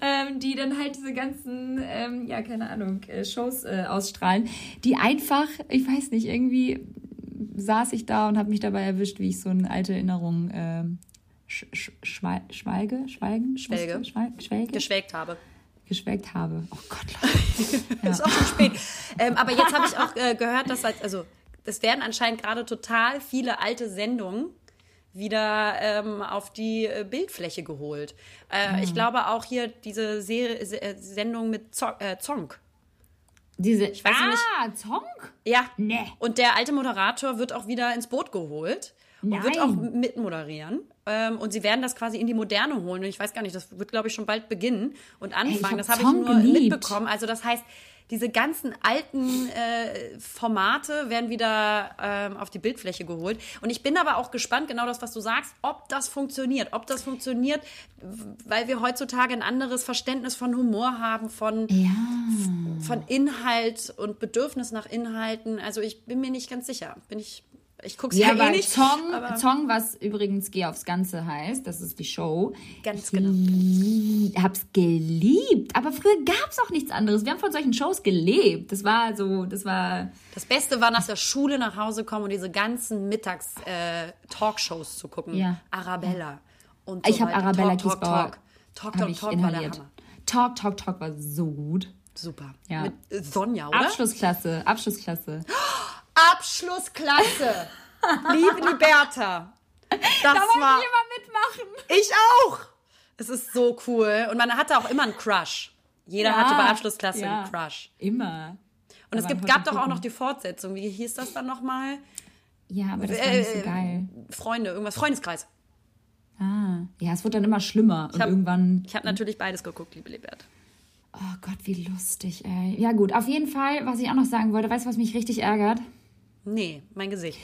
ähm, die dann halt diese ganzen, ähm, ja, keine Ahnung, äh, Shows äh, ausstrahlen, die einfach, ich weiß nicht, irgendwie saß ich da und habe mich dabei erwischt, wie ich so eine alte Erinnerung ähm, sch sch schwei schweige, schweigen, Schwelge. Schwelge, geschwelgt habe. geschwelgt habe. Oh Gott, Leute. Ist auch schon spät. ähm, aber jetzt habe ich auch äh, gehört, dass halt, also es werden anscheinend gerade total viele alte Sendungen wieder ähm, auf die äh, Bildfläche geholt. Äh, Ich glaube auch hier diese Serie, Se- äh, Sendung mit Zo äh, Zonk. Diese, weiß nicht. ah, Zonk? Ja. Nee. Und der alte Moderator wird auch wieder ins Boot geholt und Nein. wird auch mitmoderieren. Ähm, und sie werden das quasi in die Moderne holen. Und ich weiß gar nicht, das wird, glaube ich, schon bald beginnen und anfangen. hab das habe ich nur geliebt. mitbekommen. Also das heißt, diese ganzen alten äh, Formate werden wieder ähm, auf die Bildfläche geholt. Und ich bin aber auch gespannt, genau das, was du sagst, ob das funktioniert. Ob das funktioniert, weil wir heutzutage ein anderes Verständnis von Humor haben, von, Ja. von Inhalt und Bedürfnis nach Inhalten. Also ich bin mir nicht ganz sicher. Bin ich, ich gucke es Ja, ja, eh nicht. Zong, aber Zong, was übrigens Geh aufs Ganze heißt, das ist die Show. Ganz ich genau. lie- hab's geliebt. Aber früher gab's auch nichts anderes. Wir haben von solchen Shows gelebt. Das war so, das war. das Beste war nach der Schule nach Hause kommen und diese ganzen Mittags-Talkshows zu gucken. Ja. Arabella. Und Ich so habe weiter. Arabella Talk, Talk, Talk. Talk, Talk, ich Talk war der. Hammer. Talk, Talk, Talk war so gut. Super. Ja. Mit äh, Sonja, oder? Abschlussklasse, Abschlussklasse. Abschlussklasse. Liebe Liberta. Das Da wollte war. ich immer mitmachen. Ich auch. Es ist so cool. Und man hatte auch immer einen Crush. Jeder Ja, hatte bei Abschlussklasse ja. einen Crush. Immer. Und es Aber gibt, heute gab doch auch noch die Fortsetzung. Wie hieß das dann nochmal? Ja, aber das war nicht so Äh, geil. Freunde, irgendwas. Freundeskreis. Ah. Ja, es wurde dann immer schlimmer. Und hab- irgendwann. Ich habe natürlich beides geguckt, liebe Liberta. Oh Gott, wie lustig, ey. Ja, gut, auf jeden Fall, was ich auch noch sagen wollte, weißt du, was mich richtig ärgert? Nee, mein Gesicht.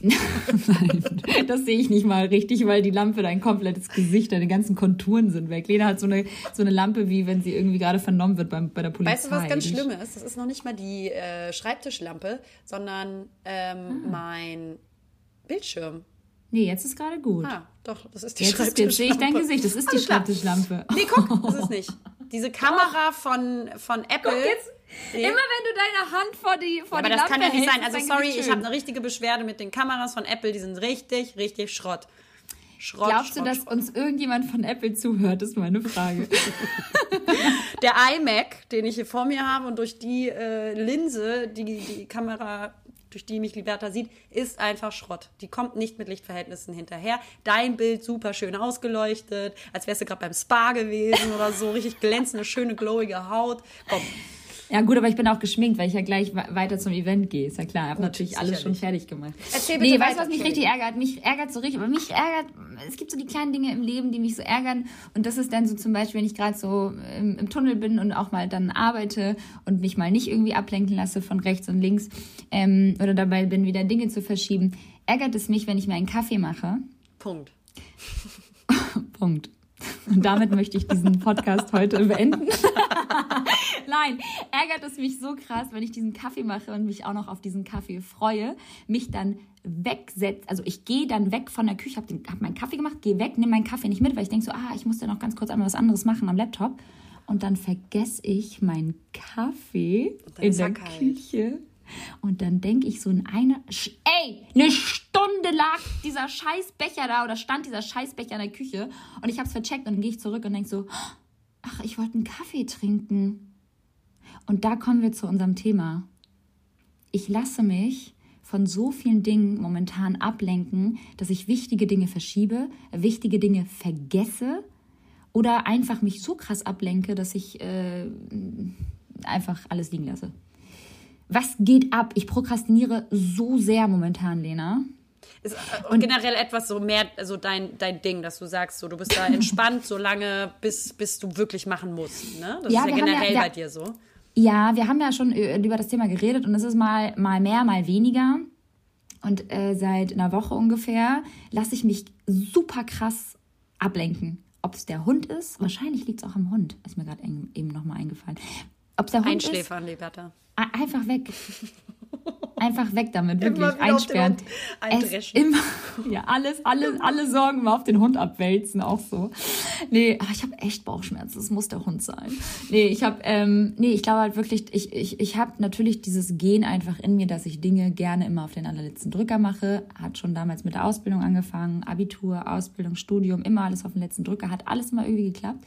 Nein, das sehe ich nicht mal richtig, weil die Lampe dein komplettes Gesicht, deine ganzen Konturen sind weg. Lena hat so eine, so eine Lampe, wie wenn sie irgendwie gerade vernommen wird beim, bei der Polizei. Weißt du, was ganz Die- schlimm ist? Das ist noch nicht mal die äh, Schreibtischlampe, sondern ähm, Ah. mein Bildschirm. Nee, jetzt ist gerade gut. Ah, doch, das ist die jetzt, ist, jetzt sehe ich dein Gesicht, das ist die Alles klar. Schreibtischlampe. Nee, guck, das ist nicht. Diese Kamera von, von Apple. Nee. Immer wenn du deine Hand vor die, vor aber die das Lampe kann ja nicht sein. Also sorry, ich habe eine richtige Beschwerde mit den Kameras von Apple. Die sind richtig, richtig Schrott. Schrott, Glaubst Schrott, du, dass uns irgendjemand von Apple zuhört, ist meine Frage. Der iMac, den ich hier vor mir habe und durch die äh, Linse, die die Kamera, durch die mich Liberta sieht, ist einfach Schrott. Die kommt nicht mit Lichtverhältnissen hinterher. Dein Bild super schön ausgeleuchtet, als wärst du gerade beim Spa gewesen oder so. Richtig glänzende, schöne, glowige Haut. Komm, ja gut, aber ich bin auch geschminkt, weil ich ja gleich we- weiter zum Event gehe. Ist ja klar, ich habe natürlich alles schon sicherlich. fertig gemacht. Erzähl bitte nee, weißt du, was mich richtig ärgert? Mich ärgert so richtig, aber mich ärgert, es gibt so die kleinen Dinge im Leben, die mich so ärgern. Und das ist dann so zum Beispiel, wenn ich gerade so im, im Tunnel bin und auch mal dann arbeite und mich mal nicht irgendwie ablenken lasse von rechts und links ähm, oder dabei bin, wieder Dinge zu verschieben, ärgert es mich, wenn ich mir einen Kaffee mache. Punkt. Punkt. Und damit möchte ich diesen Podcast heute beenden. Nein, ärgert es mich so krass, wenn ich diesen Kaffee mache und mich auch noch auf diesen Kaffee freue, mich dann wegsetzt. Also ich gehe dann weg von der Küche, habe hab meinen Kaffee gemacht, gehe weg, nehme meinen Kaffee nicht mit, weil ich denke so, ah, ich muss ja noch ganz kurz einmal was anderes machen am Laptop. Und dann vergesse ich meinen Kaffee in er der kalt. Küche. Und dann denke ich so in einer, ey, eine Stunde lag dieser Scheißbecher da oder stand dieser Scheißbecher in der Küche und ich habe es vercheckt und dann gehe ich zurück und denke so, ach, ich wollte einen Kaffee trinken. Und da kommen wir zu unserem Thema. Ich lasse mich von so vielen Dingen momentan ablenken, dass ich wichtige Dinge verschiebe, wichtige Dinge vergesse oder einfach mich so krass ablenke, dass ich äh, einfach alles liegen lasse. Was geht ab? Ich prokrastiniere so sehr momentan, Lena. Ist äh, generell etwas so mehr, also dein, dein Ding, dass du sagst, so, du bist da entspannt, so lange, bis, bis du wirklich machen musst. Ne? Das Ja, ist ja generell ja- bei dir so. Ja, wir haben ja schon über das Thema geredet und es ist mal, mal mehr, mal weniger. Und äh, seit einer Woche ungefähr lasse ich mich super krass ablenken. Ob es der Hund ist, wahrscheinlich liegt es auch am Hund, ist mir gerade eben nochmal eingefallen. Ob es der Hund ist, Einschläfern, Liberta. Ein- Einfach weg. Einfach weg damit, wirklich einsperren. Es immer, ja, alles, alle, alle Sorgen mal auf den Hund abwälzen, auch so. Nee, aber ich habe echt Bauchschmerzen, es muss der Hund sein. Nee, ich habe, ähm, nee, ich glaube halt wirklich, ich, ich, ich habe natürlich dieses Gen einfach in mir, dass ich Dinge gerne immer auf den allerletzten Drücker mache. Hat schon damals mit der Ausbildung angefangen, Abitur, Ausbildung, Studium, immer alles auf den letzten Drücker, hat alles immer irgendwie geklappt.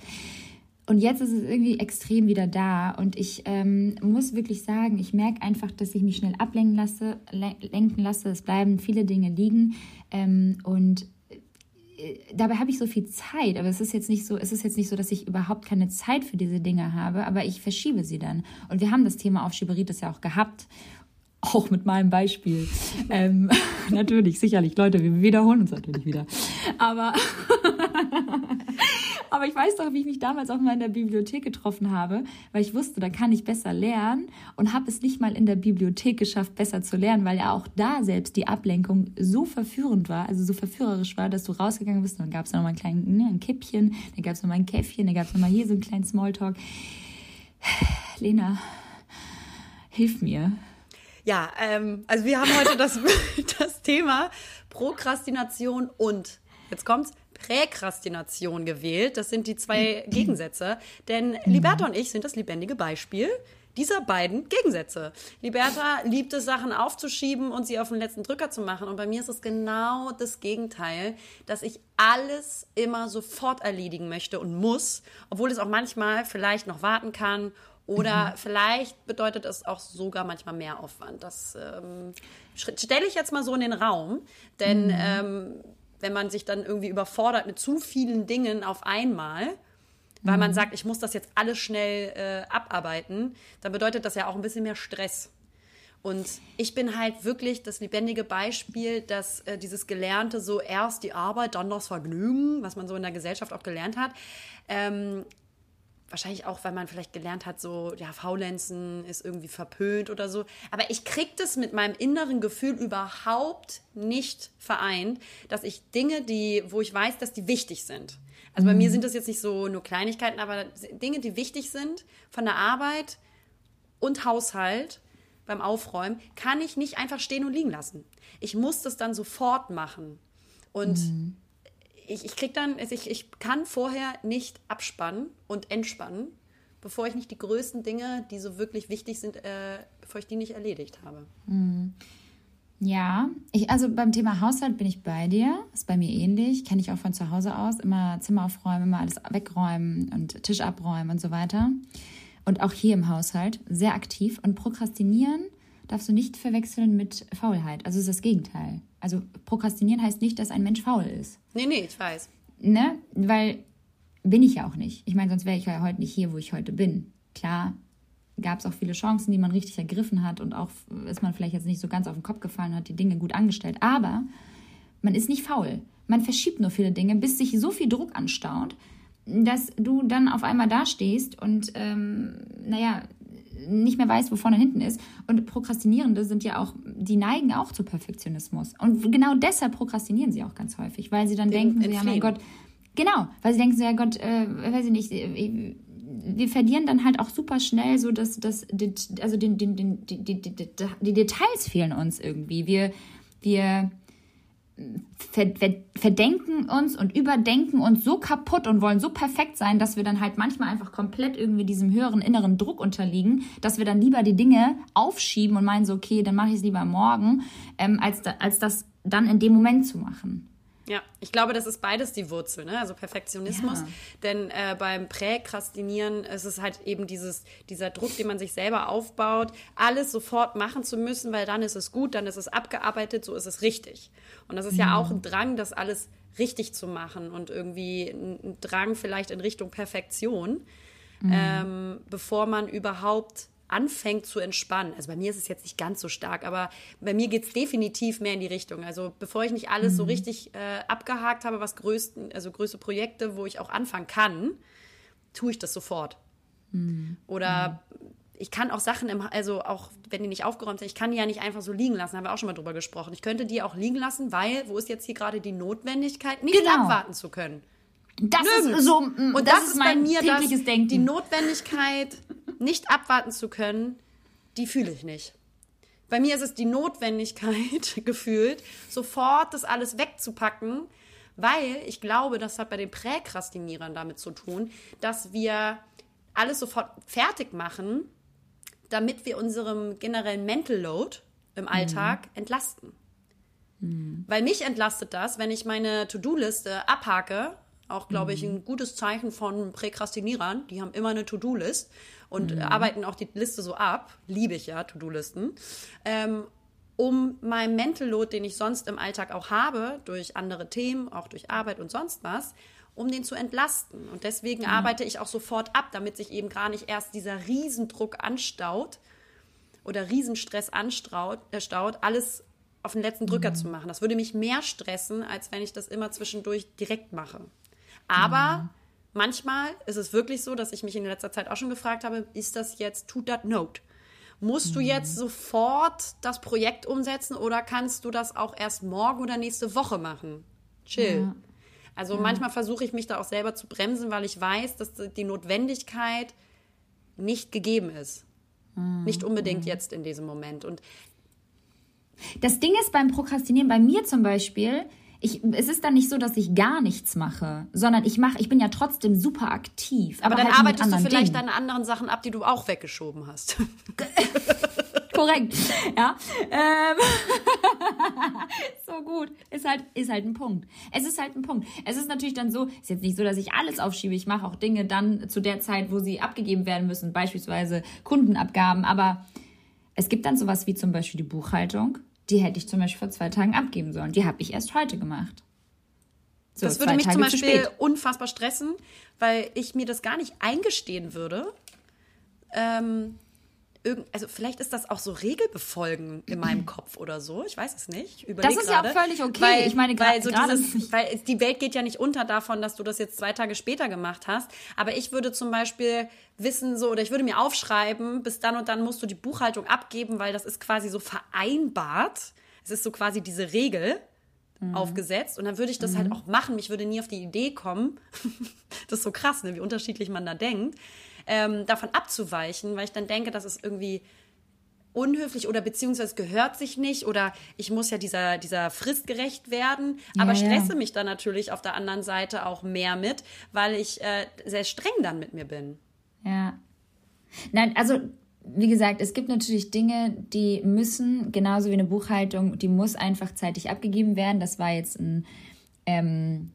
Und jetzt ist es irgendwie extrem wieder da. Und ich ähm, muss wirklich sagen, ich merke einfach, dass ich mich schnell ablenken lasse, le lenken lasse. Es bleiben viele Dinge liegen. Ähm, und äh, dabei habe ich so viel Zeit. Aber es ist jetzt nicht so, es ist jetzt nicht so, dass ich überhaupt keine Zeit für diese Dinge habe, aber ich verschiebe sie dann. Und wir haben das Thema Aufschieberitis ja auch gehabt. Auch mit meinem Beispiel. ähm, natürlich, sicherlich, Leute, wir wiederholen uns natürlich wieder. Aber Aber ich weiß doch, wie ich mich damals auch mal in der Bibliothek getroffen habe, weil ich wusste, da kann ich besser lernen und habe es nicht mal in der Bibliothek geschafft, besser zu lernen, weil ja auch da selbst die Ablenkung so verführend war, also so verführerisch war, dass du rausgegangen bist und dann gab es noch mal ein, kleines ne, ein Kippchen, dann gab es noch mal ein Käffchen, dann gab es noch mal hier so einen kleinen Smalltalk. Lena, hilf mir. Ja, ähm, also wir haben heute das, das Thema Prokrastination und, jetzt kommt's, Präkrastination gewählt. Das sind die zwei Gegensätze. Denn Liberta und ich sind das lebendige Beispiel dieser beiden Gegensätze. Liberta liebt es, Sachen aufzuschieben und sie auf den letzten Drücker zu machen. Und bei mir ist es genau das Gegenteil, dass ich alles immer sofort erledigen möchte und muss, obwohl es auch manchmal vielleicht noch warten kann oder mhm. vielleicht bedeutet es auch sogar manchmal mehr Aufwand. Das ähm, stelle ich jetzt mal so in den Raum, denn mhm. ähm, wenn man sich dann irgendwie überfordert mit zu vielen Dingen auf einmal, weil mhm. man sagt, ich muss das jetzt alles schnell äh, abarbeiten, dann bedeutet das ja auch ein bisschen mehr Stress. Und ich bin halt wirklich das lebendige Beispiel, dass äh, dieses Gelernte so erst die Arbeit, dann das Vergnügen, was man so in der Gesellschaft auch gelernt hat, ähm, wahrscheinlich auch, weil man vielleicht gelernt hat, so, ja, Faulenzen ist irgendwie verpönt oder so. Aber ich krieg das mit meinem inneren Gefühl überhaupt nicht vereint, dass ich Dinge, die, wo ich weiß, dass die wichtig sind. Also bei mhm. mir sind das jetzt nicht so nur Kleinigkeiten, aber Dinge, die wichtig sind von der Arbeit und Haushalt beim Aufräumen, kann ich nicht einfach stehen und liegen lassen. Ich muss das dann sofort machen. Und mhm ich, ich krieg dann, also ich, ich kann vorher nicht abspannen und entspannen, bevor ich nicht die größten Dinge, die so wirklich wichtig sind, äh, bevor ich die nicht erledigt habe. Mhm. Ja, ich, also beim Thema Haushalt bin ich bei dir. Ist bei mir ähnlich. Kenne ich auch von zu Hause aus. Immer Zimmer aufräumen, immer alles wegräumen und Tisch abräumen und so weiter. Und auch hier im Haushalt sehr aktiv. Und prokrastinieren darfst du nicht verwechseln mit Faulheit. Also ist das Gegenteil. Also prokrastinieren heißt nicht, dass ein Mensch faul ist. Nee, nee, ich weiß. Ne? Weil bin ich ja auch nicht. Ich meine, sonst wäre ich ja heute nicht hier, wo ich heute bin. Klar, gab es auch viele Chancen, die man richtig ergriffen hat und auch ist man vielleicht jetzt nicht so ganz auf den Kopf gefallen hat, die Dinge gut angestellt. Aber man ist nicht faul. Man verschiebt nur viele Dinge, bis sich so viel Druck anstaut, dass du dann auf einmal dastehst und, ähm, naja, nicht mehr weiß, wo vorne und hinten ist. Und Prokrastinierende sind ja auch, die neigen auch zu Perfektionismus. Und genau deshalb prokrastinieren sie auch ganz häufig, weil sie dann Den denken, so, ja mein Gott, genau, weil sie denken so, ja Gott, äh, weiß ich nicht, äh, wir verlieren dann halt auch super schnell so, dass das, also den, den, den, die, die, die, die Details fehlen uns irgendwie. Wir, wir verdenken uns und überdenken uns so kaputt und wollen so perfekt sein, dass wir dann halt manchmal einfach komplett irgendwie diesem höheren inneren Druck unterliegen, dass wir dann lieber die Dinge aufschieben und meinen so, okay, dann mache ich es lieber morgen, ähm, als, da, als das dann in dem Moment zu machen. Ja, ich glaube, das ist beides die Wurzel, ne? also Perfektionismus. Ja. Denn äh, beim Präkrastinieren ist es halt eben dieses, dieser Druck, den man sich selber aufbaut, alles sofort machen zu müssen, weil dann ist es gut, dann ist es abgearbeitet, so ist es richtig. Und das ist ja, ja auch ein Drang, das alles richtig zu machen und irgendwie ein Drang vielleicht in Richtung Perfektion, mhm. ähm, bevor man überhaupt anfängt zu entspannen. Also bei mir ist es jetzt nicht ganz so stark, aber bei mir geht es definitiv mehr in die Richtung. Also bevor ich nicht alles mhm. so richtig äh, abgehakt habe, was größten, also größte Projekte, wo ich auch anfangen kann, tue ich das sofort. Mhm. Oder mhm. ich kann auch Sachen, im, also auch wenn die nicht aufgeräumt sind, ich kann die ja nicht einfach so liegen lassen, haben wir auch schon mal drüber gesprochen. Ich könnte die auch liegen lassen, weil, wo ist jetzt hier gerade die Notwendigkeit, nicht genau. abwarten zu können. Das Nirgends. ist so, und das, das ist mein bei mir das, Denken. die Notwendigkeit, nicht abwarten zu können, die fühle ich nicht. Bei mir ist es die Notwendigkeit gefühlt, sofort das alles wegzupacken, weil ich glaube, das hat bei den Präkrastinierern damit zu tun, dass wir alles sofort fertig machen, damit wir unserem generellen Mental Load im Alltag mhm. entlasten. Mhm. Weil mich entlastet das, wenn ich meine To-Do-Liste abhake auch, glaube ich, ein mhm. gutes Zeichen von Präkrastinierern. Die haben immer eine To-Do-List und mhm. arbeiten auch die Liste so ab. Liebe ich ja, To-Do-Listen. Ähm, um meinen Mental Load, den ich sonst im Alltag auch habe, durch andere Themen, auch durch Arbeit und sonst was, um den zu entlasten. Und deswegen mhm. arbeite ich auch sofort ab, damit sich eben gar nicht erst dieser Riesendruck anstaut oder Riesenstress anstaut, äh, alles auf den letzten Drücker mhm. zu machen. Das würde mich mehr stressen, als wenn ich das immer zwischendurch direkt mache. Aber mhm. manchmal ist es wirklich so, dass ich mich in letzter Zeit auch schon gefragt habe, ist das jetzt, tut das Note? Musst du jetzt sofort das Projekt umsetzen oder kannst du das auch erst morgen oder nächste Woche machen? Chill. Ja. Also manchmal versuche ich mich da auch selber zu bremsen, weil ich weiß, dass die Notwendigkeit nicht gegeben ist. Nicht unbedingt jetzt in diesem Moment. Und Das Ding ist beim Prokrastinieren, bei mir zum Beispiel, ich, es ist dann nicht so, dass ich gar nichts mache, sondern ich mache, ich bin ja trotzdem super aktiv. aber, dann halt arbeitest du vielleicht Dingen. deine anderen Sachen ab, die du auch weggeschoben hast. Korrekt. Ja. Ähm. so gut. Ist halt, ist halt ein Punkt. Es ist halt ein Punkt. Es ist natürlich dann so, ist jetzt nicht so, dass ich alles aufschiebe. Ich mache auch Dinge dann zu der Zeit, wo sie abgegeben werden müssen, beispielsweise Kundenabgaben. Aber es gibt dann sowas wie zum Beispiel die Buchhaltung. Die hätte ich zum Beispiel vor zwei Tagen abgeben sollen. Die habe ich erst heute gemacht. So, Das würde mich Tage zum zu Beispiel spät. unfassbar stressen, weil ich mir das gar nicht eingestehen würde. Ähm, irgend, also vielleicht ist das auch so Regelbefolgen in meinem Kopf oder so. Ich weiß es nicht. Ich Das ist ja auch völlig okay. Weil, Ich meine, weil, so dieses, weil die Welt geht ja nicht unter davon, dass du das jetzt zwei Tage später gemacht hast. Aber ich würde zum Beispiel wissen so oder ich würde mir aufschreiben, bis dann und dann musst du die Buchhaltung abgeben, weil das ist quasi so vereinbart. Es ist so quasi diese Regel aufgesetzt und dann würde ich das halt auch machen. Mich würde nie auf die Idee kommen, das ist so krass, ne, wie unterschiedlich man da denkt, ähm, davon abzuweichen, weil ich dann denke, das ist irgendwie unhöflich oder beziehungsweise gehört sich nicht oder ich muss ja dieser, dieser Frist gerecht werden, aber Ja, ja. stresse mich dann natürlich auf der anderen Seite auch mehr mit, weil ich äh, sehr streng dann mit mir bin. Ja. Nein, also wie gesagt, es gibt natürlich Dinge, die müssen, genauso wie eine Buchhaltung, die muss einfach zeitig abgegeben werden. Das war jetzt ein, ähm,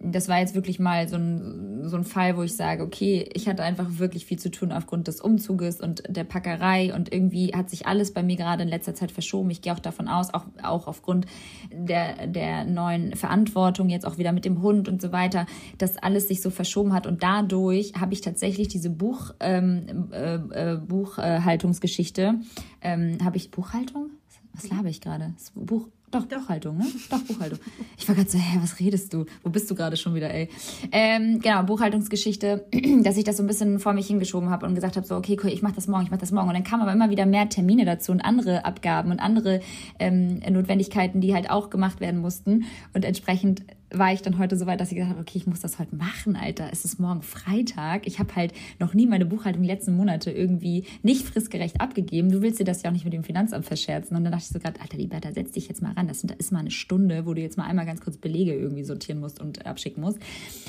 das war jetzt wirklich mal so ein, so ein Fall, wo ich sage, okay, ich hatte einfach wirklich viel zu tun aufgrund des Umzuges und der Packerei und irgendwie hat sich alles bei mir gerade in letzter Zeit verschoben. Ich gehe auch davon aus, auch, auch aufgrund der, der neuen Verantwortung, jetzt auch wieder mit dem Hund und so weiter, dass alles sich so verschoben hat und dadurch habe ich tatsächlich diese Buch, ähm, äh, äh, Buchhaltungsgeschichte, ähm, habe ich Buchhaltung? Was laber ich gerade? Buch, doch, Buchhaltung, ne? Doch, Buchhaltung. Ich war gerade so, hä, was redest du? Wo bist du gerade schon wieder, ey? Ähm, genau, Buchhaltungsgeschichte, dass ich das so ein bisschen vor mich hingeschoben habe und gesagt habe, so, okay, cool, ich mache das morgen, ich mache das morgen. Und dann kamen aber immer wieder mehr Termine dazu und andere Abgaben und andere ähm, Notwendigkeiten, die halt auch gemacht werden mussten. Und entsprechend war ich dann heute so weit, dass ich gesagt habe, okay, ich muss das heute machen, Alter. Es ist morgen Freitag. Ich habe halt noch nie meine Buchhaltung die letzten Monate irgendwie nicht fristgerecht abgegeben. Du willst dir das ja auch nicht mit dem Finanzamt verscherzen. Und dann dachte ich so gerade, Alter, Liberta, setz dich jetzt mal ran. Das da ist mal eine Stunde, wo du jetzt mal einmal ganz kurz Belege irgendwie sortieren musst und abschicken musst.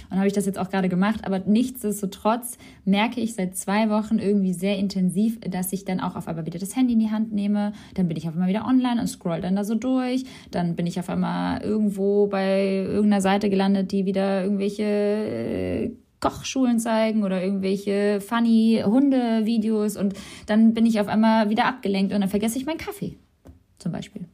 Und habe ich das jetzt auch gerade gemacht. Aber nichtsdestotrotz merke ich seit zwei Wochen irgendwie sehr intensiv, dass ich dann auch auf einmal wieder das Handy in die Hand nehme. Dann bin ich auf einmal wieder online und scroll dann da so durch. Dann bin ich auf einmal irgendwo bei irgendeiner Seite gelandet, die wieder irgendwelche äh, Kochschulen zeigen oder irgendwelche funny Hunde-Videos und dann bin ich auf einmal wieder abgelenkt und dann vergesse ich meinen Kaffee. Zum Beispiel.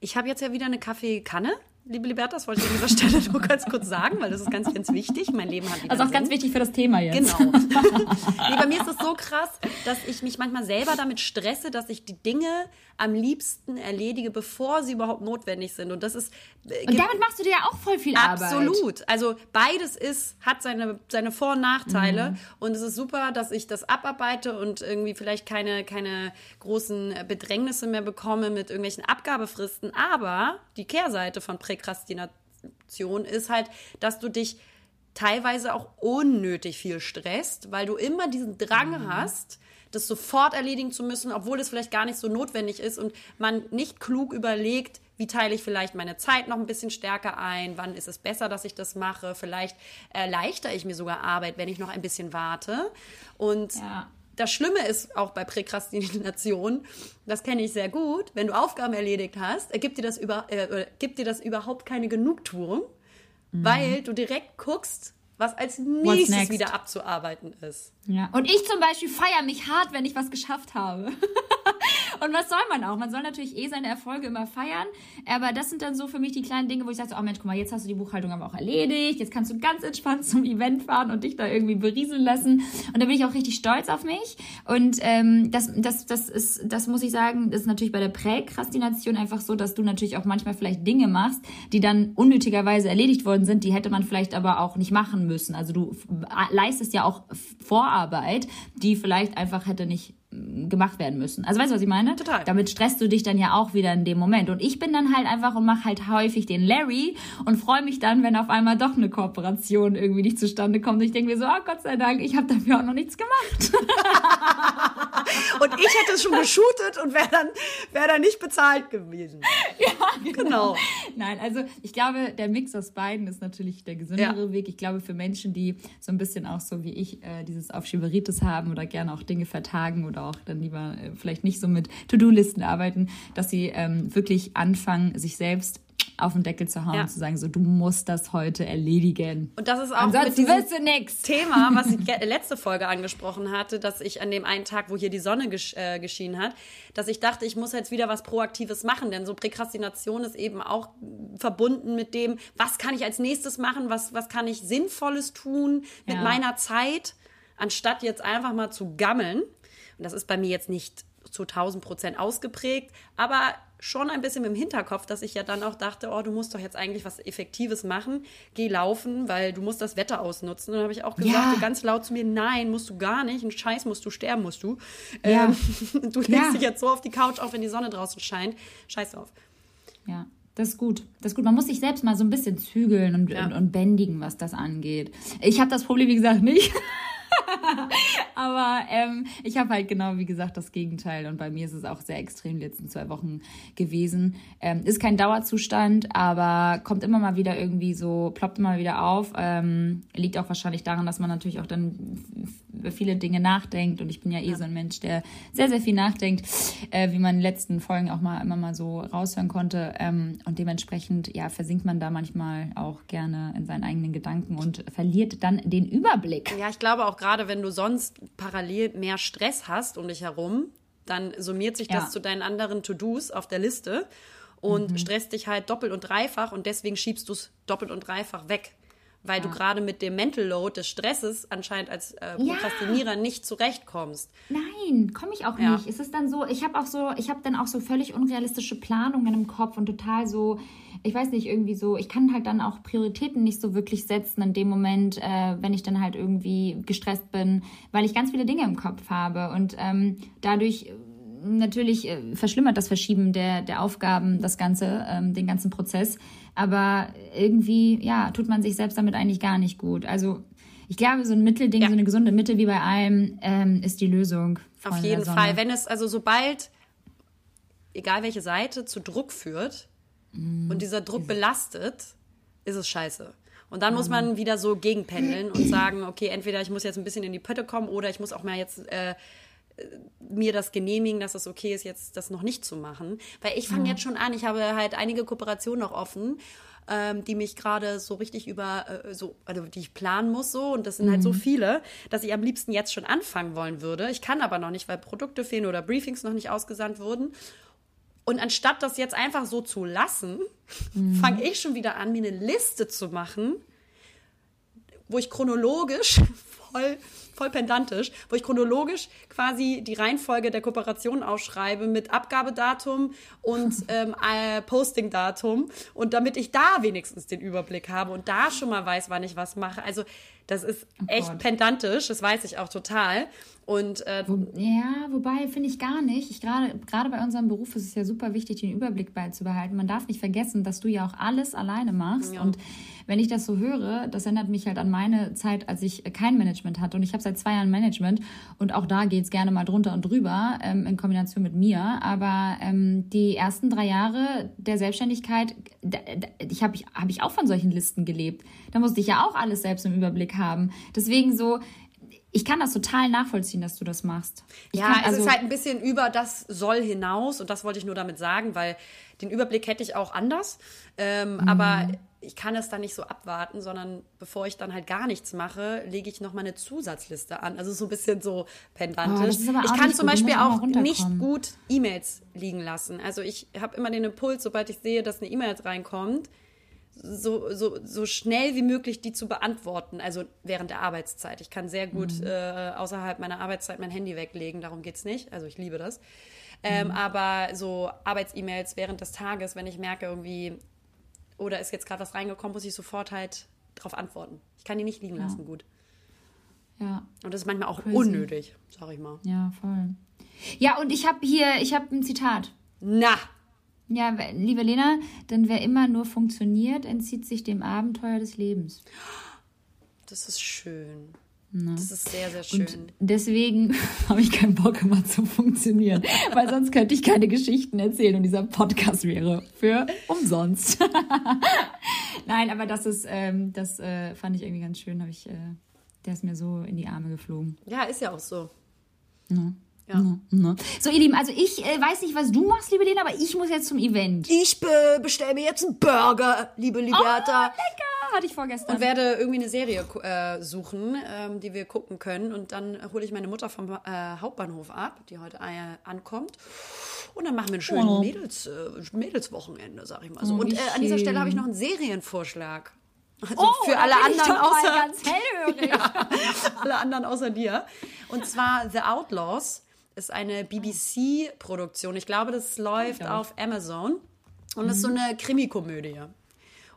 Ich habe jetzt ja wieder eine Kaffeekanne. Liebe Liberta, das wollte ich an dieser Stelle nur ganz kurz sagen, weil das ist ganz, ganz wichtig. Mein Leben hat wieder Also auch Sinn. ganz wichtig für das Thema jetzt. Genau. nee, bei mir ist es so krass, dass ich mich manchmal selber damit stresse, dass ich die Dinge am liebsten erledige, bevor sie überhaupt notwendig sind. Und das ist äh, Und damit machst du dir ja auch voll viel Arbeit. Absolut. Also beides ist, hat seine, seine Vor- und Nachteile. Und es ist super, dass ich das abarbeite und irgendwie vielleicht keine, keine großen Bedrängnisse mehr bekomme mit irgendwelchen Abgabefristen. Aber die Kehrseite von Präkrastination ist halt, dass du dich teilweise auch unnötig viel stresst, weil du immer diesen Drang hast, das sofort erledigen zu müssen, obwohl es vielleicht gar nicht so notwendig ist und man nicht klug überlegt, wie teile ich vielleicht meine Zeit noch ein bisschen stärker ein, wann ist es besser, dass ich das mache, vielleicht erleichtere ich mir sogar Arbeit, wenn ich noch ein bisschen warte. Und Ja. Das Schlimme ist auch bei Präkrastination, das kenne ich sehr gut, wenn du Aufgaben erledigt hast, gibt dir das, über, äh, gibt dir das überhaupt keine Genugtuung, weil du direkt guckst, was als nächstes wieder abzuarbeiten ist. Ja. Und ich zum Beispiel feiere mich hart, wenn ich was geschafft habe. Und was soll man auch? Man soll natürlich eh seine Erfolge immer feiern. Aber das sind dann so für mich die kleinen Dinge, wo ich sage, oh Mensch, guck mal, jetzt hast du die Buchhaltung aber auch erledigt. Jetzt kannst du ganz entspannt zum Event fahren und dich da irgendwie berieseln lassen. Und da bin ich auch richtig stolz auf mich. Und ähm, das, das, das ist, das muss ich sagen, ist natürlich bei der Präkrastination einfach so, dass du natürlich auch manchmal vielleicht Dinge machst, die dann unnötigerweise erledigt worden sind, die hätte man vielleicht aber auch nicht machen müssen. Also du leistest ja auch Vorarbeit, die vielleicht einfach hätte nicht gemacht werden müssen. Also weißt du, was ich meine? Total. Damit stresst du dich dann ja auch wieder in dem Moment. Und ich bin dann halt einfach und mache halt häufig den Larry und freue mich dann, wenn auf einmal doch eine Kooperation irgendwie nicht zustande kommt. Und ich denke mir so, oh Gott sei Dank, ich habe dafür auch noch nichts gemacht. und ich hätte es schon geshootet und wäre dann, wär dann nicht bezahlt gewesen. Ja, genau. genau. Nein, also ich glaube, der Mix aus beiden ist natürlich der gesündere ja. Weg. Ich glaube, für Menschen, die so ein bisschen auch so wie ich äh, dieses Aufschieberitis haben oder gerne auch Dinge vertagen oder auch dann lieber äh, vielleicht nicht so mit To-Do-Listen arbeiten, dass sie ähm, wirklich anfangen, sich selbst auf den Deckel zu hauen ja. und zu sagen, so du musst das heute erledigen. Und das ist auch Ansonsten nix. Thema, was ich letzte Folge angesprochen hatte, dass ich an dem einen Tag, wo hier die Sonne gesch äh, geschienen hat, dass ich dachte, ich muss jetzt wieder was Proaktives machen, denn so Präkrastination ist eben auch verbunden mit dem, was kann ich als nächstes machen, was, was kann ich Sinnvolles tun mit ja. meiner Zeit, anstatt jetzt einfach mal zu gammeln. Und das ist bei mir jetzt nicht zu 1000 Prozent ausgeprägt, aber schon ein bisschen im Hinterkopf, dass ich ja dann auch dachte, oh, du musst doch jetzt eigentlich was Effektives machen, geh laufen, weil du musst das Wetter ausnutzen. Und dann habe ich auch gesagt, ja. so ganz laut zu mir, nein, musst du gar nicht, ein Scheiß musst du, sterben musst du. Ja. Ähm, du legst ja. dich jetzt so auf die Couch auf, wenn die Sonne draußen scheint. Scheiß auf. Ja. Das ist gut. Das ist gut. Man muss sich selbst mal so ein bisschen zügeln und, ja. und, und bändigen, was das angeht. Ich habe das Problem, wie gesagt, nicht. Aber ähm, ich habe halt genau, wie gesagt, das Gegenteil. Und bei mir ist es auch sehr extrem die letzten zwei Wochen gewesen. Ähm, ist kein Dauerzustand, aber kommt immer mal wieder irgendwie so, ploppt immer wieder auf. Ähm, liegt auch wahrscheinlich daran, dass man natürlich auch dann über viele Dinge nachdenkt. Und ich bin ja eh ja. so ein Mensch, der sehr, sehr viel nachdenkt, äh, wie man in den letzten Folgen auch mal immer mal so raushören konnte. Ähm, und dementsprechend, ja, versinkt man da manchmal auch gerne in seinen eigenen Gedanken und verliert dann den Überblick. Ja, ich glaube auch gerade, wenn du sonst parallel mehr Stress hast um dich herum, dann summiert sich das ja. zu deinen anderen To-Dos auf der Liste und mhm. stresst dich halt doppelt und dreifach und deswegen schiebst du es doppelt und dreifach weg weil ja. du gerade mit dem Mental Load des Stresses anscheinend als äh, Prokrastinierer ja. nicht zurechtkommst. Nein, komme ich auch nicht. Es ist dann so, ich habe auch so, ich habe dann auch so völlig unrealistische Planungen im Kopf und total so, ich weiß nicht, irgendwie so, ich kann halt dann auch Prioritäten nicht so wirklich setzen in dem Moment, äh, wenn ich dann halt irgendwie gestresst bin, weil ich ganz viele Dinge im Kopf habe und ähm, dadurch natürlich äh, verschlimmert das Verschieben der, der Aufgaben das Ganze, ähm, den ganzen Prozess. Aber irgendwie, ja, tut man sich selbst damit eigentlich gar nicht gut. Also ich glaube, so ein Mittelding, ja. so eine gesunde Mitte wie bei allem, ähm, ist die Lösung. Auf jeden Fall. Wenn es, also sobald, egal welche Seite, zu Druck führt mm. und dieser Druck belastet, ist es scheiße. Und dann muss man wieder so gegenpendeln und sagen, okay, entweder ich muss jetzt ein bisschen in die Pötte kommen oder ich muss auch mal jetzt äh, mir das genehmigen, dass es okay ist, jetzt das noch nicht zu machen. Weil ich fange ja. jetzt schon an, ich habe halt einige Kooperationen noch offen, ähm, die mich gerade so richtig über, äh, so, also die ich planen muss so. Und das sind mhm. halt so mhm. viele, dass ich am liebsten jetzt schon anfangen wollen würde. Ich kann aber noch nicht, weil Produkte fehlen oder Briefings noch nicht ausgesandt wurden. Und anstatt das jetzt einfach so zu lassen, mhm. fange ich schon wieder an, mir eine Liste zu machen, wo ich chronologisch voll voll pendantisch, wo ich chronologisch quasi die Reihenfolge der Kooperation ausschreibe mit Abgabedatum und ähm, äh, Postingdatum und damit ich da wenigstens den Überblick habe und da schon mal weiß, wann ich was mache. Also das ist oh echt Gott. pendantisch, das weiß ich auch total. Und äh, Wo, ja, wobei finde ich gar nicht. Ich gerade gerade bei unserem Beruf ist es ja super wichtig, den Überblick beizubehalten. Man darf nicht vergessen, dass du ja auch alles alleine machst ja. und wenn ich das so höre, das erinnert mich halt an meine Zeit, als ich kein Management hatte. Und ich habe seit zwei Jahren Management und auch da geht's gerne mal drunter und drüber ähm, in Kombination mit mir. Aber ähm, die ersten drei Jahre der Selbstständigkeit, da, da, ich habe ich, hab ich auch von solchen Listen gelebt. Da musste ich ja auch alles selbst im Überblick haben. Deswegen so, ich kann das total nachvollziehen, dass du das machst. Ich ja, kann, also, es ist halt ein bisschen über das soll hinaus und das wollte ich nur damit sagen, weil den Überblick hätte ich auch anders. Ähm, mhm. Aber ich kann es dann nicht so abwarten, sondern bevor ich dann halt gar nichts mache, lege ich noch mal eine Zusatzliste an. Also so ein bisschen so pendantisch. Oh, das ich kann zum gut. Beispiel auch nicht gut E-Mails liegen lassen. Also ich habe immer den Impuls, sobald ich sehe, dass eine E-Mail reinkommt, so, so, so schnell wie möglich die zu beantworten, also während der Arbeitszeit. Ich kann sehr gut Mhm. äh, außerhalb meiner Arbeitszeit mein Handy weglegen, darum geht's nicht. Also ich liebe das. Ähm, Mhm. Aber so Arbeits-E-Mails während des Tages, wenn ich merke irgendwie, oder ist jetzt gerade was reingekommen, muss ich sofort halt drauf antworten. Ich kann die nicht liegen lassen, gut. Ja, Und das ist manchmal auch Crazy. unnötig, sag ich mal. ja, voll. Ja, und ich habe hier, ich habe ein Zitat. Na, Ja, liebe Lena, denn wer immer nur funktioniert, entzieht sich dem Abenteuer des Lebens. das ist schön. Das ist sehr, sehr schön. Und deswegen habe ich keinen Bock immer zu funktionieren, weil sonst könnte ich keine Geschichten erzählen und dieser Podcast wäre für umsonst. Nein, aber das ist, ähm, das äh, fand ich irgendwie ganz schön. Habe ich, äh, der ist mir so in die Arme geflogen. ja, ist ja auch so. Ja. Ja. Ne? So, ihr Lieben, also ich äh, weiß nicht, was du machst, liebe Lena, aber ich muss jetzt zum Event. Ich be bestelle mir jetzt einen Burger, liebe Liberta. Lecker, hatte ich vorgestern. und werde irgendwie eine Serie äh, suchen, ähm, die wir gucken können. Und dann hole ich meine Mutter vom äh, Hauptbahnhof ab, die heute äh, ankommt. Und dann machen wir ein schönes Oh. Mädels, äh, Mädelswochenende, sag ich mal so. Oh, und äh, an dieser. Stelle habe ich noch einen Serienvorschlag. Also Oh, für alle anderen außer ganz hellhörig. alle anderen außer dir. Und zwar The Outlaws ist eine BBC-Produktion. Ich glaube, das läuft Ja. auf Amazon und ist so eine Krimikomödie.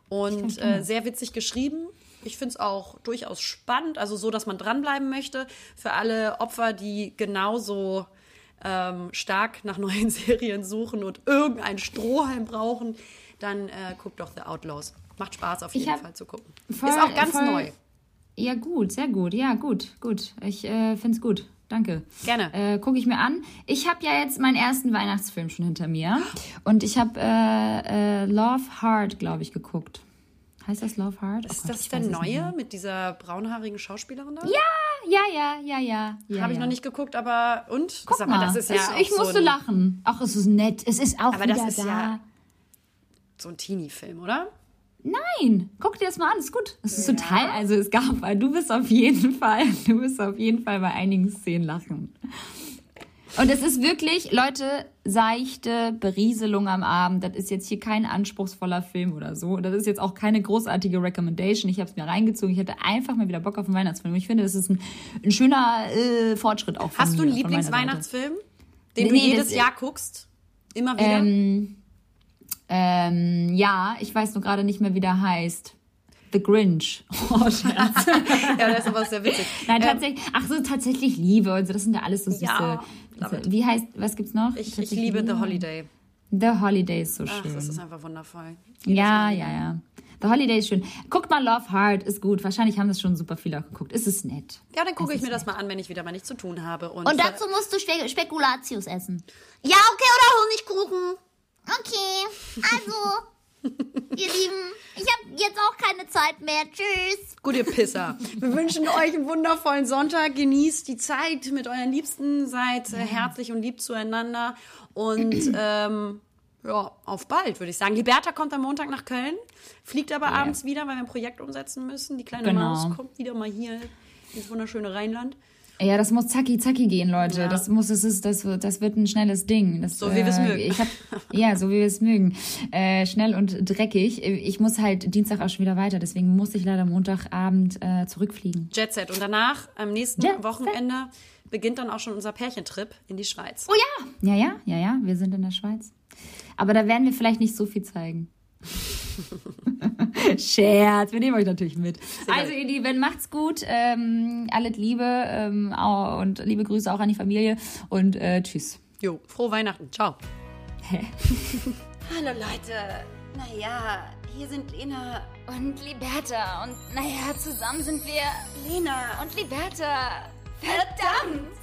Und äh, sehr witzig geschrieben. Ich finde es auch durchaus spannend, also so, dass man dranbleiben möchte. Für alle Opfer, die genauso ähm, stark nach neuen Serien suchen und irgendeinen Strohhalm brauchen, dann äh, guckt doch The Outlaws. Macht Spaß auf jeden Fall zu gucken. voll- ist auch ganz voll- neu. Ja, gut, sehr gut. Ja, gut, gut. Ich äh, finde es gut. Danke. Gerne. Äh, Gucke ich mir an. Ich habe ja jetzt meinen ersten Weihnachtsfilm schon hinter mir. Und ich habe äh, äh, Love Hard, glaube ich, geguckt. Heißt das Love Hard? Oh Ist Gott, das der neue mit dieser braunhaarigen Schauspielerin da? Ja, ja, ja, ja, ja. ja Habe ich ja. noch nicht geguckt, aber und? Guck Sag mal, das ist ja auch ich so musste ein, lachen. Ach, es ist nett. Es ist auch Aber wieder das ist da. ja- so ein Teenie-Film, oder? Nein, guck dir das mal an, ist gut. Es ist total, also es gab, du bist auf jeden Fall, du wirst auf jeden Fall bei einigen Szenen lachen. Und es ist wirklich, Leute, seichte Berieselung am Abend. Das ist jetzt hier kein anspruchsvoller Film oder so. Das ist jetzt auch keine großartige Recommendation. Ich habe es mir reingezogen. Ich hatte einfach mal wieder Bock auf einen Weihnachtsfilm. Ich finde, das ist ein, ein schöner äh, Fortschritt auch Hast du mir, einen meiner Seite. Lieblingsweihnachtsfilm, den Nee, du jedes Jahr guckst? Immer wieder? Ähm, ähm, ja, ich weiß nur gerade nicht mehr, wie der heißt. The Grinch. Oh, Scherz. ja, das ist aber sehr witzig. Nein, Ähm, tatsächlich. Ach so, tatsächlich Liebe und so. Das sind ja alles so süße. Ja, süße- wie heißt, was gibt's noch? ich, ich liebe The. Holiday. The Holiday ist so Ach, schön. das ist einfach wundervoll. ja, ja, ja. The Holiday ist schön. Guckt mal Love Heart, ist gut. Wahrscheinlich haben das schon super viele auch geguckt. Ist es nett. Ja, dann gucke ich mir ist das mal an, wenn ich wieder mal nichts zu tun habe. Und, Und dazu musst du Spe Spekulatius essen. Ja, okay, oder Honigkuchen. Okay, also, ihr Lieben, ich habe jetzt auch keine Zeit mehr. Tschüss. Gut, ihr Pisser. Wir wünschen euch einen wundervollen Sonntag. Genießt die Zeit mit euren Liebsten. Seid äh, herzlich und lieb zueinander. Und ähm, ja, auf bald, würde ich sagen. Liberta kommt am Montag nach Köln, fliegt aber abends wieder, weil wir ein Projekt umsetzen müssen. Die kleine Genau. Maus kommt wieder mal hier ins wunderschöne Rheinland. Ja, das muss zacki zacki gehen, Leute. Ja. Das muss, das ist, das, wird- das wird ein schnelles Ding. Das, So wie wir's äh, mögen. Ich hab, ja, so wie wir es mögen. Äh, schnell und dreckig. Ich muss halt Dienstag auch schon wieder weiter, deswegen muss ich leider Montagabend äh, zurückfliegen. Jet Set. Und danach, am nächsten Jet Set. Wochenende, beginnt dann auch schon unser Pärchentrip in die Schweiz. Oh ja! Ja, ja, ja, ja, wir sind in der Schweiz. Aber da werden wir vielleicht nicht so viel zeigen. Scherz, wir nehmen euch natürlich mit. Sehr also ihr Lieben, macht's gut, ähm, alles Liebe ähm, und liebe Grüße auch an die Familie und äh, tschüss. Jo, frohe Weihnachten, ciao. Hä? Hallo Leute, naja, hier sind Lena und Liberta und naja, zusammen sind wir Lena und Liberta. Verdammt!